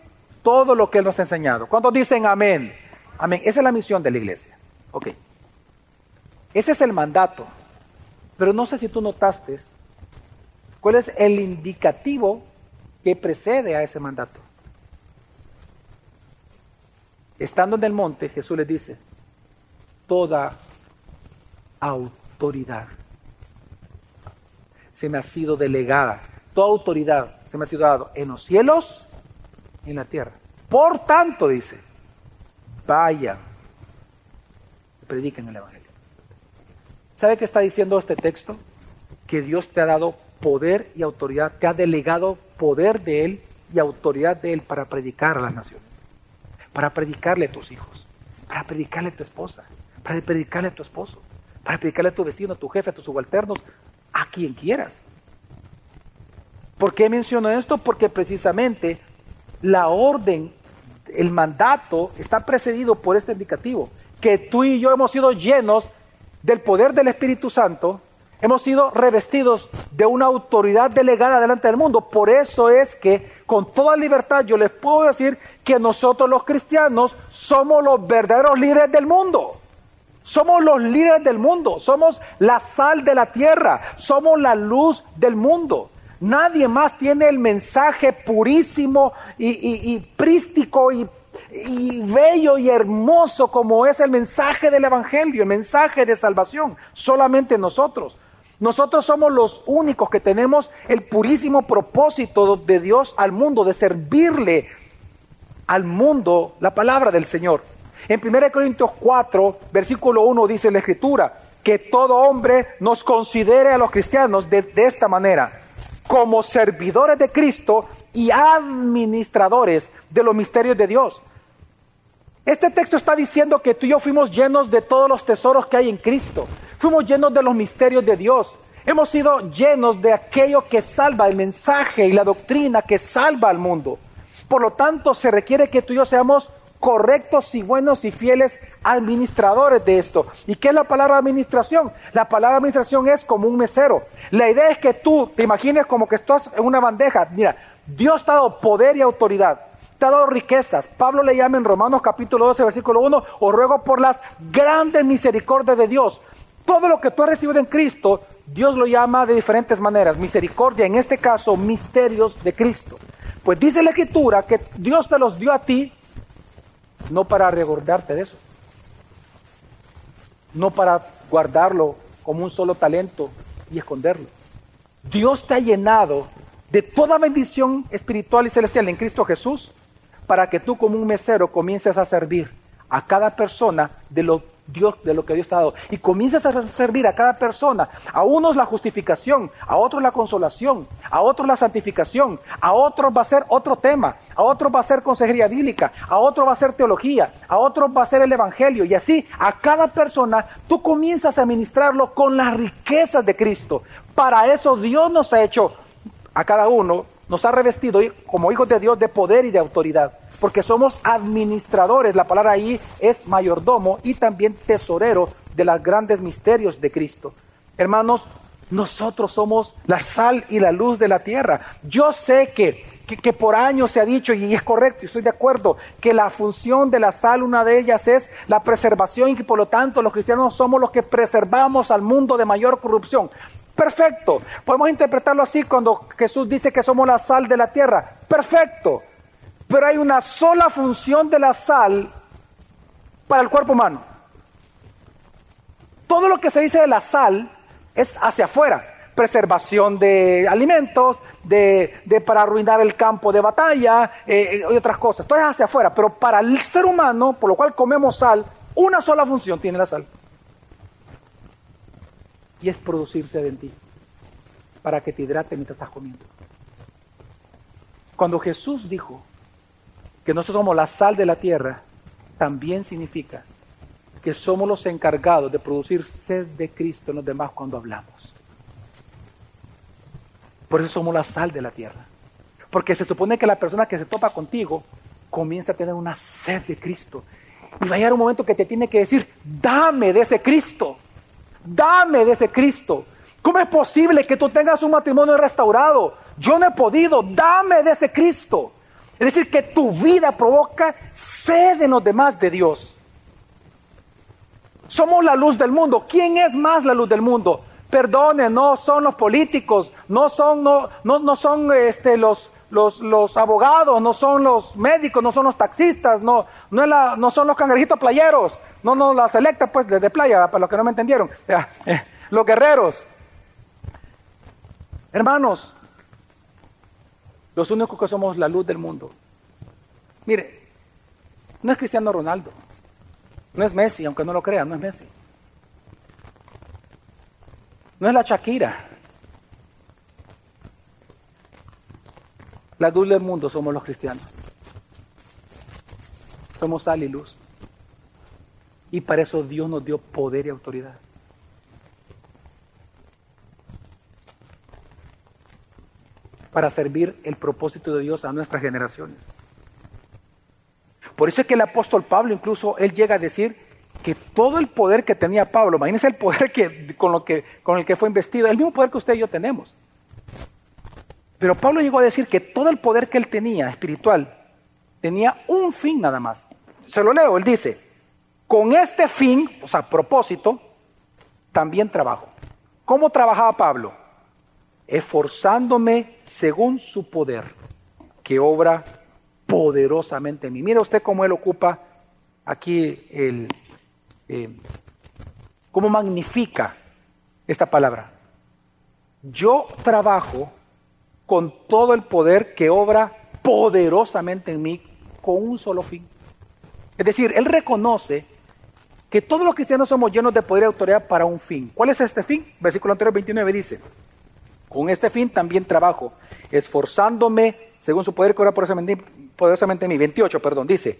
todo lo que Él nos ha enseñado. ¿Cuántos dicen amén? Amén. Esa es la misión de la iglesia. Ok. Ese es el mandato. Pero no sé si tú notaste cuál es el indicativo que precede a ese mandato. Estando en el monte, Jesús les dice, toda autoridad se me ha sido delegada, toda autoridad se me ha sido dado en los cielos y en la tierra. Por tanto, dice, vayan, prediquen el Evangelio. ¿Sabe qué está diciendo este texto? Que Dios te ha dado poder y autoridad, te ha delegado poder de Él y autoridad de Él para predicar a las naciones, para predicarle a tus hijos, para predicarle a tu esposa, para predicarle a tu esposo, para predicarle a tu vecino, a tu jefe, a tus subalternos, a quien quieras. ¿Por qué menciono esto? Porque precisamente la orden, el mandato está precedido por este indicativo, que tú y yo hemos sido llenos del poder del Espíritu Santo Hemos sido revestidos de una autoridad delegada delante del mundo. Por eso es que con toda libertad yo les puedo decir que nosotros los cristianos somos los verdaderos líderes del mundo. Somos los líderes del mundo, somos la sal de la tierra, somos la luz del mundo. Nadie más tiene el mensaje purísimo y, y prístico y y bello y hermoso como es el mensaje del Evangelio, el mensaje de salvación. Solamente nosotros. Nosotros somos los únicos que tenemos el purísimo propósito de Dios al mundo, de servirle al mundo la palabra del Señor. En 1 Corintios 4, versículo 1 dice la Escritura, que todo hombre nos considere a los cristianos de, de esta manera, como servidores de Cristo y administradores de los misterios de Dios. Este texto está diciendo que tú y yo fuimos llenos de todos los tesoros que hay en Cristo. Fuimos llenos de los misterios de Dios. Hemos sido llenos de aquello que salva el mensaje y la doctrina que salva al mundo. Por lo tanto, se requiere que tú y yo seamos correctos y buenos y fieles administradores de esto. ¿Y qué es la palabra administración? La palabra administración es como un mesero. La idea es que tú te imagines como que estás en una bandeja. Mira, Dios te ha dado poder y autoridad. Dado riquezas. Pablo le llama en Romanos capítulo 12, versículo 1, os ruego por las grandes misericordias de Dios. Todo lo que tú has recibido en Cristo, Dios lo llama de diferentes maneras. Misericordia, en este caso, misterios de Cristo. Pues dice la Escritura que Dios te los dio a ti no para recordarte de eso, no para guardarlo como un solo talento y esconderlo. Dios te ha llenado de toda bendición espiritual y celestial en Cristo Jesús para que tú como un mesero comiences a servir a cada persona de lo Dios, de lo que Dios te ha dado. Y comienzas a servir a cada persona. A unos la justificación, a otros la consolación, a otros la santificación, a otros va a ser otro tema, a otros va a ser consejería bíblica, a otros va a ser teología, a otros va a ser el evangelio. Y así a cada persona tú comienzas a ministrarlo con las riquezas de Cristo. Para eso Dios nos ha hecho a cada uno nos ha revestido como hijos de Dios de poder y de autoridad, porque somos administradores, la palabra ahí es mayordomo y también tesorero de los grandes misterios de Cristo. Hermanos, nosotros somos la sal y la luz de la tierra. Yo sé que, que, por años se ha dicho, y es correcto, y estoy de acuerdo, que la función de la sal, una de ellas es la preservación y que por lo tanto los cristianos somos los que preservamos al mundo de mayor corrupción. Perfecto. Podemos interpretarlo así cuando Jesús dice que somos la sal de la tierra. Perfecto. Pero hay una sola función de la sal para el cuerpo humano. Todo lo que se dice de la sal es hacia afuera. Preservación de alimentos, de, para arruinar el campo de batalla eh, eh, y otras cosas. Todo es hacia afuera. Pero para el ser humano, por lo cual comemos sal, una sola función tiene la sal y es producirse de ti para que te hidrate mientras estás comiendo. Cuando Jesús dijo que nosotros somos la sal de la tierra, también significa que somos los encargados de producir sed de Cristo en los demás cuando hablamos. Por eso somos la sal de la tierra. Porque se supone que la persona que se topa contigo comienza a tener una sed de Cristo. Y va a llegar un momento que te tiene que decir, dame de ese Cristo. Dame de ese Cristo. ¿Cómo es posible que tú tengas un matrimonio restaurado? Yo no he podido. Dame de ese Cristo. Es decir, que tu vida provoca sed en los demás de Dios. Somos la luz del mundo. ¿Quién es más la luz del mundo? Perdone, no son los políticos, no son, no, no, son este, los, los, abogados, no son los médicos, no son los taxistas, no, no, la, no son los cangrejitos playeros, no, no, la selecta, pues, de, playa, para los que no me entendieron. Eh, los guerreros. Hermanos, los únicos que somos la luz del mundo. Mire, no es Cristiano Ronaldo, no es Messi, aunque no lo crean, no es Messi. No es la Shakira. La luz del mundo somos los cristianos. Somos sal y luz. Y para eso Dios nos dio poder y autoridad. Para servir el propósito de Dios a nuestras generaciones. Por eso es que el apóstol Pablo incluso él llega a decir que todo el poder que tenía Pablo, imagínense el poder que, con, lo que, con el que fue investido, el mismo poder que usted y yo tenemos. Pero Pablo llegó a decir que todo el poder que él tenía espiritual tenía un fin nada más. Se lo leo, él dice, con este fin, o sea, propósito, también trabajo. ¿Cómo trabajaba Pablo? Esforzándome según su poder, que obra poderosamente en mí. Mira usted cómo él ocupa aquí el, eh, cómo magnifica esta palabra. Yo trabajo con todo el poder que obra poderosamente en mí con un solo fin. Es decir, él reconoce que todos los cristianos somos llenos de poder y autoridad para un fin. ¿Cuál es este fin? Versículo anterior 29 dice, con este fin también trabajo, esforzándome según su poder que obra poderosamente en mí. 28, perdón, dice,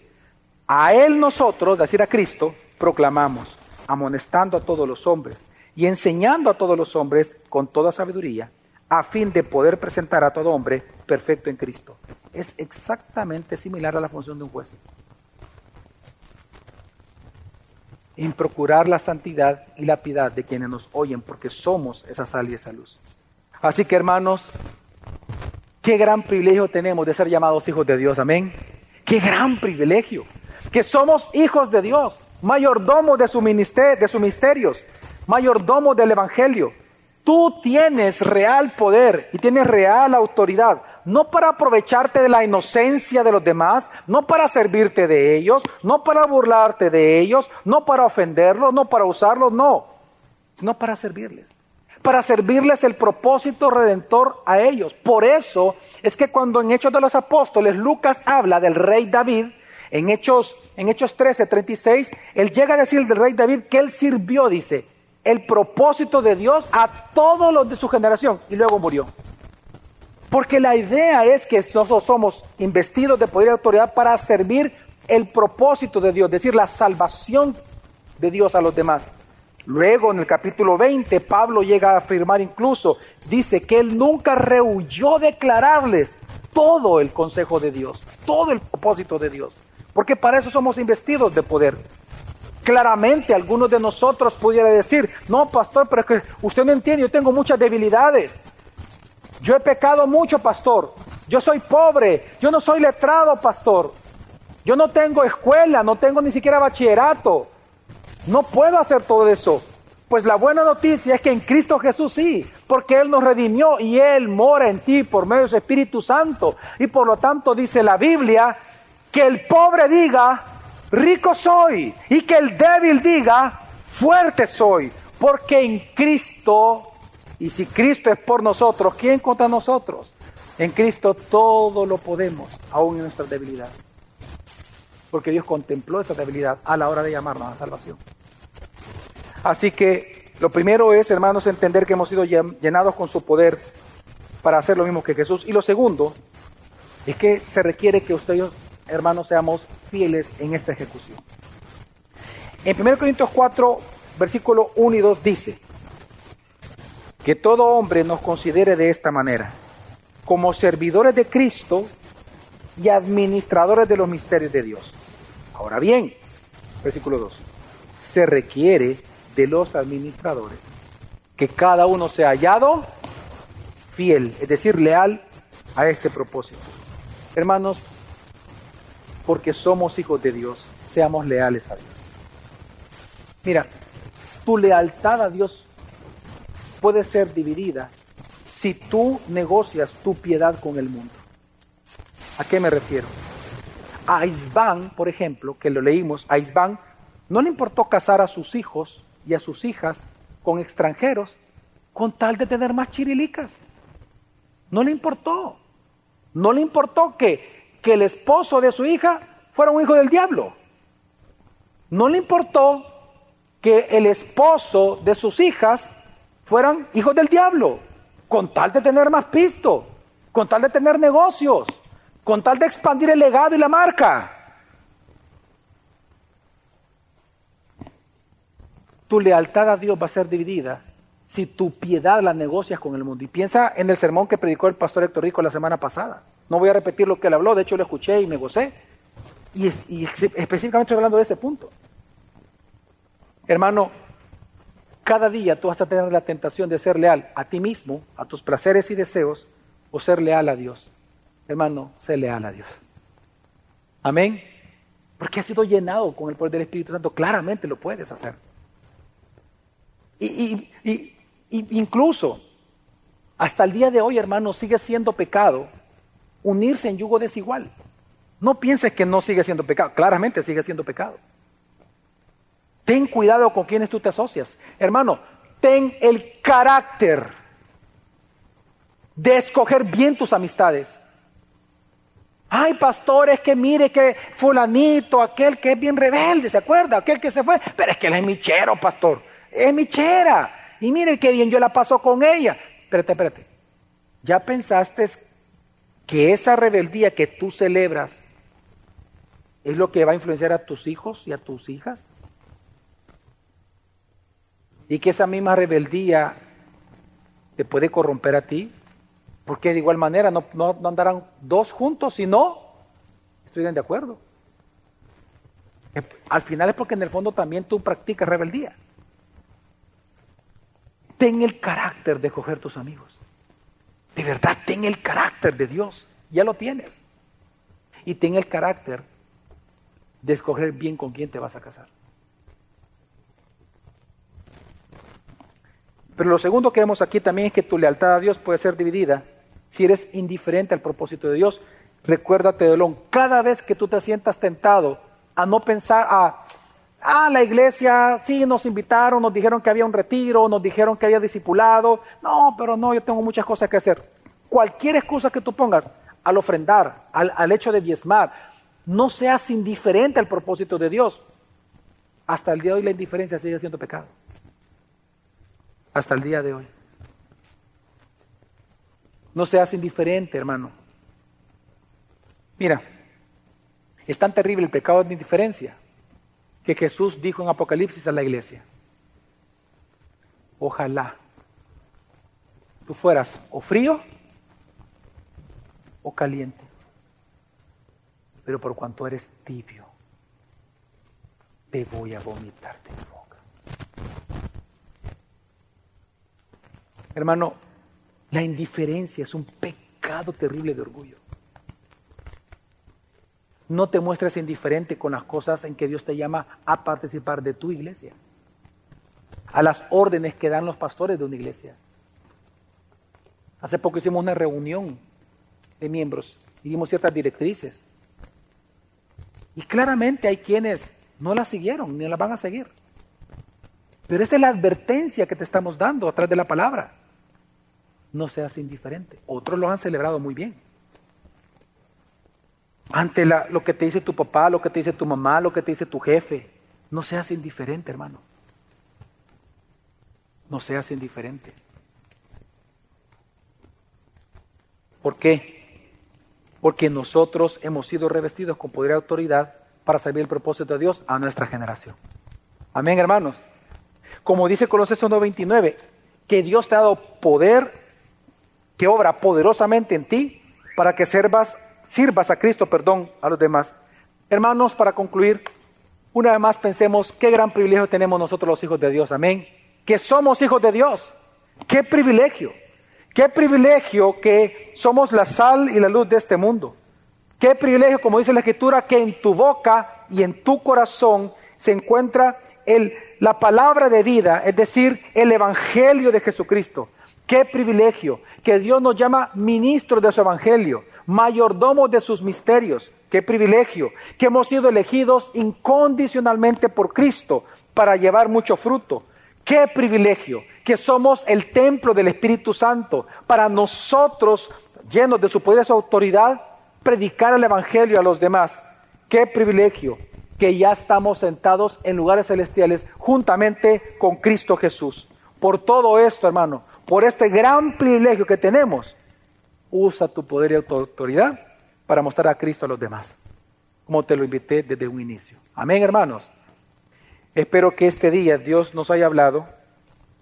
a él nosotros, es decir, a Cristo, proclamamos, amonestando a todos los hombres y enseñando a todos los hombres con toda sabiduría, a fin de poder presentar a todo hombre perfecto en Cristo. Es exactamente similar a la función de un juez. En procurar la santidad y la piedad de quienes nos oyen, porque somos esa sal y esa luz. Así que hermanos, qué gran privilegio tenemos de ser llamados hijos de Dios, amén. Qué gran privilegio, que somos hijos de Dios, mayordomos de su ministerio, de sus misterios, mayordomo del Evangelio. Tú tienes real poder y tienes real autoridad, no para aprovecharte de la inocencia de los demás, no para servirte de ellos, no para burlarte de ellos, no para ofenderlos, no para usarlos, no, sino para servirles. Para servirles el propósito redentor a ellos. Por eso es que cuando en Hechos de los Apóstoles Lucas habla del rey David, en Hechos, en Hechos 13, 36, él llega a decir del rey David que él sirvió, dice, el propósito de Dios a todos los de su generación y luego murió. Porque la idea es que nosotros somos investidos de poder y autoridad para servir el propósito de Dios, es decir, la salvación de Dios a los demás. Luego en el capítulo 20 Pablo llega a afirmar incluso, dice que él nunca rehuyó declararles todo el consejo de Dios, todo el propósito de Dios, porque para eso somos investidos de poder. Claramente algunos de nosotros pudiera decir, no, pastor, pero es que usted no entiende, yo tengo muchas debilidades. Yo he pecado mucho, pastor. Yo soy pobre, yo no soy letrado, pastor. Yo no tengo escuela, no tengo ni siquiera bachillerato. No puedo hacer todo eso. Pues la buena noticia es que en Cristo Jesús sí, porque Él nos redimió y Él mora en ti por medio de su Espíritu Santo. Y por lo tanto dice la Biblia que el pobre diga, rico soy, y que el débil diga, fuerte soy, porque en Cristo, y si Cristo es por nosotros, ¿quién contra nosotros? En Cristo todo lo podemos, aún en nuestra debilidad. Porque Dios contempló esa debilidad a la hora de llamarnos a salvación. Así que lo primero es, hermanos, entender que hemos sido llenados con su poder para hacer lo mismo que Jesús. Y lo segundo es que se requiere que ustedes hermanos, seamos fieles en esta ejecución. En 1 Corintios 4, versículo 1 y 2 dice, que todo hombre nos considere de esta manera, como servidores de Cristo y administradores de los misterios de Dios. Ahora bien, versículo 2, se requiere de los administradores que cada uno sea hallado fiel, es decir, leal a este propósito. Hermanos, porque somos hijos de Dios, seamos leales a Dios. Mira, tu lealtad a Dios puede ser dividida si tú negocias tu piedad con el mundo. ¿A qué me refiero? A Isbán, por ejemplo, que lo leímos, a Isbán no le importó casar a sus hijos y a sus hijas con extranjeros con tal de tener más chirilicas. No le importó. No le importó que que el esposo de su hija fuera un hijo del diablo. No le importó que el esposo de sus hijas fueran hijos del diablo, con tal de tener más pisto, con tal de tener negocios, con tal de expandir el legado y la marca. Tu lealtad a Dios va a ser dividida si tu piedad la negocias con el mundo. Y piensa en el sermón que predicó el pastor Héctor Rico la semana pasada. No voy a repetir lo que él habló, de hecho lo escuché y me gocé. Y, específicamente estoy hablando de ese punto. Hermano, cada día tú vas a tener la tentación de ser leal a ti mismo, a tus placeres y deseos, o ser leal a Dios. Hermano, sé leal a Dios. Amén. Porque has sido llenado con el poder del Espíritu Santo. Claramente lo puedes hacer. Y, y, incluso hasta el día de hoy, hermano, sigue siendo pecado unirse en yugo desigual. No pienses que no sigue siendo pecado. Claramente sigue siendo pecado. Ten cuidado con quienes tú te asocias. Hermano, ten el carácter de escoger bien tus amistades. Ay, pastores, que mire que fulanito, aquel que es bien rebelde, ¿se acuerda? Aquel que se fue. Pero es que él es michero, pastor. Es michera. Y mire qué bien yo la paso con ella. Espérate, espérate. ¿Ya pensaste que esa rebeldía que tú celebras es lo que va a influenciar a tus hijos y a tus hijas? Y que esa misma rebeldía te puede corromper a ti. Porque de igual manera no, no, andarán dos juntos si no estuvieran de acuerdo. Al final es porque en el fondo también tú practicas rebeldía. Ten el carácter de coger tus amigos. De verdad, ten el carácter de Dios. Ya lo tienes. Y ten el carácter de escoger bien con quién te vas a casar. Pero lo segundo que vemos aquí también es que tu lealtad a Dios puede ser dividida si eres indiferente al propósito de Dios. Recuérdate, Delón, cada vez que tú te sientas tentado a no pensar, a, ah, la iglesia, sí, nos invitaron, nos dijeron que había un retiro, nos dijeron que había discipulado, no, pero no, yo tengo muchas cosas que hacer. Cualquier excusa que tú pongas al ofrendar, al, al hecho de diezmar, no seas indiferente al propósito de Dios. Hasta el día de hoy la indiferencia sigue siendo pecado hasta el día de hoy. No seas indiferente, hermano. Mira, es tan terrible el pecado de indiferencia que Jesús dijo en Apocalipsis a la iglesia, ojalá tú fueras o frío o caliente, pero por cuanto eres tibio, te voy a vomitar de boca. Hermano, la indiferencia es un pecado terrible de orgullo. No te muestres indiferente con las cosas en que Dios te llama a participar de tu iglesia, a las órdenes que dan los pastores de una iglesia. Hace poco hicimos una reunión de miembros y dimos ciertas directrices. Y claramente hay quienes no las siguieron ni las van a seguir. Pero esta es la advertencia que te estamos dando a través de la palabra no seas indiferente. Otros lo han celebrado muy bien. Ante lo que te dice tu papá, lo que te dice tu mamá, lo que te dice tu jefe, no seas indiferente, hermano. No seas indiferente. ¿Por qué? Porque nosotros hemos sido revestidos con poder y autoridad para servir el propósito de Dios a nuestra generación. Amén, hermanos. Como dice Colosenses 1.29, que Dios te ha dado poder que obra poderosamente en ti para que sirvas, sirvas a Cristo, perdón, a los demás. Hermanos, para concluir, una vez más pensemos qué gran privilegio tenemos nosotros los hijos de Dios, amén. Que somos hijos de Dios. Qué privilegio. Qué privilegio que somos la sal y la luz de este mundo. Qué privilegio, como dice la Escritura, que en tu boca y en tu corazón se encuentra la palabra de vida, es decir, el Evangelio de Jesucristo. Qué privilegio que Dios nos llama ministros de su evangelio, mayordomos de sus misterios. Qué privilegio que hemos sido elegidos incondicionalmente por Cristo para llevar mucho fruto. Qué privilegio que somos el templo del Espíritu Santo para nosotros, llenos de su poder y su autoridad, predicar el evangelio a los demás. Qué privilegio que ya estamos sentados en lugares celestiales juntamente con Cristo Jesús. Por todo esto, hermano, por este gran privilegio que tenemos, usa tu poder y autoridad para mostrar a Cristo a los demás, como te lo invité desde un inicio. Amén, hermanos. Espero que este día Dios nos haya hablado,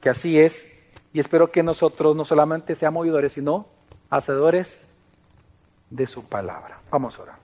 que así es, y espero que nosotros no solamente seamos oidores, sino hacedores de su palabra. Vamos a orar.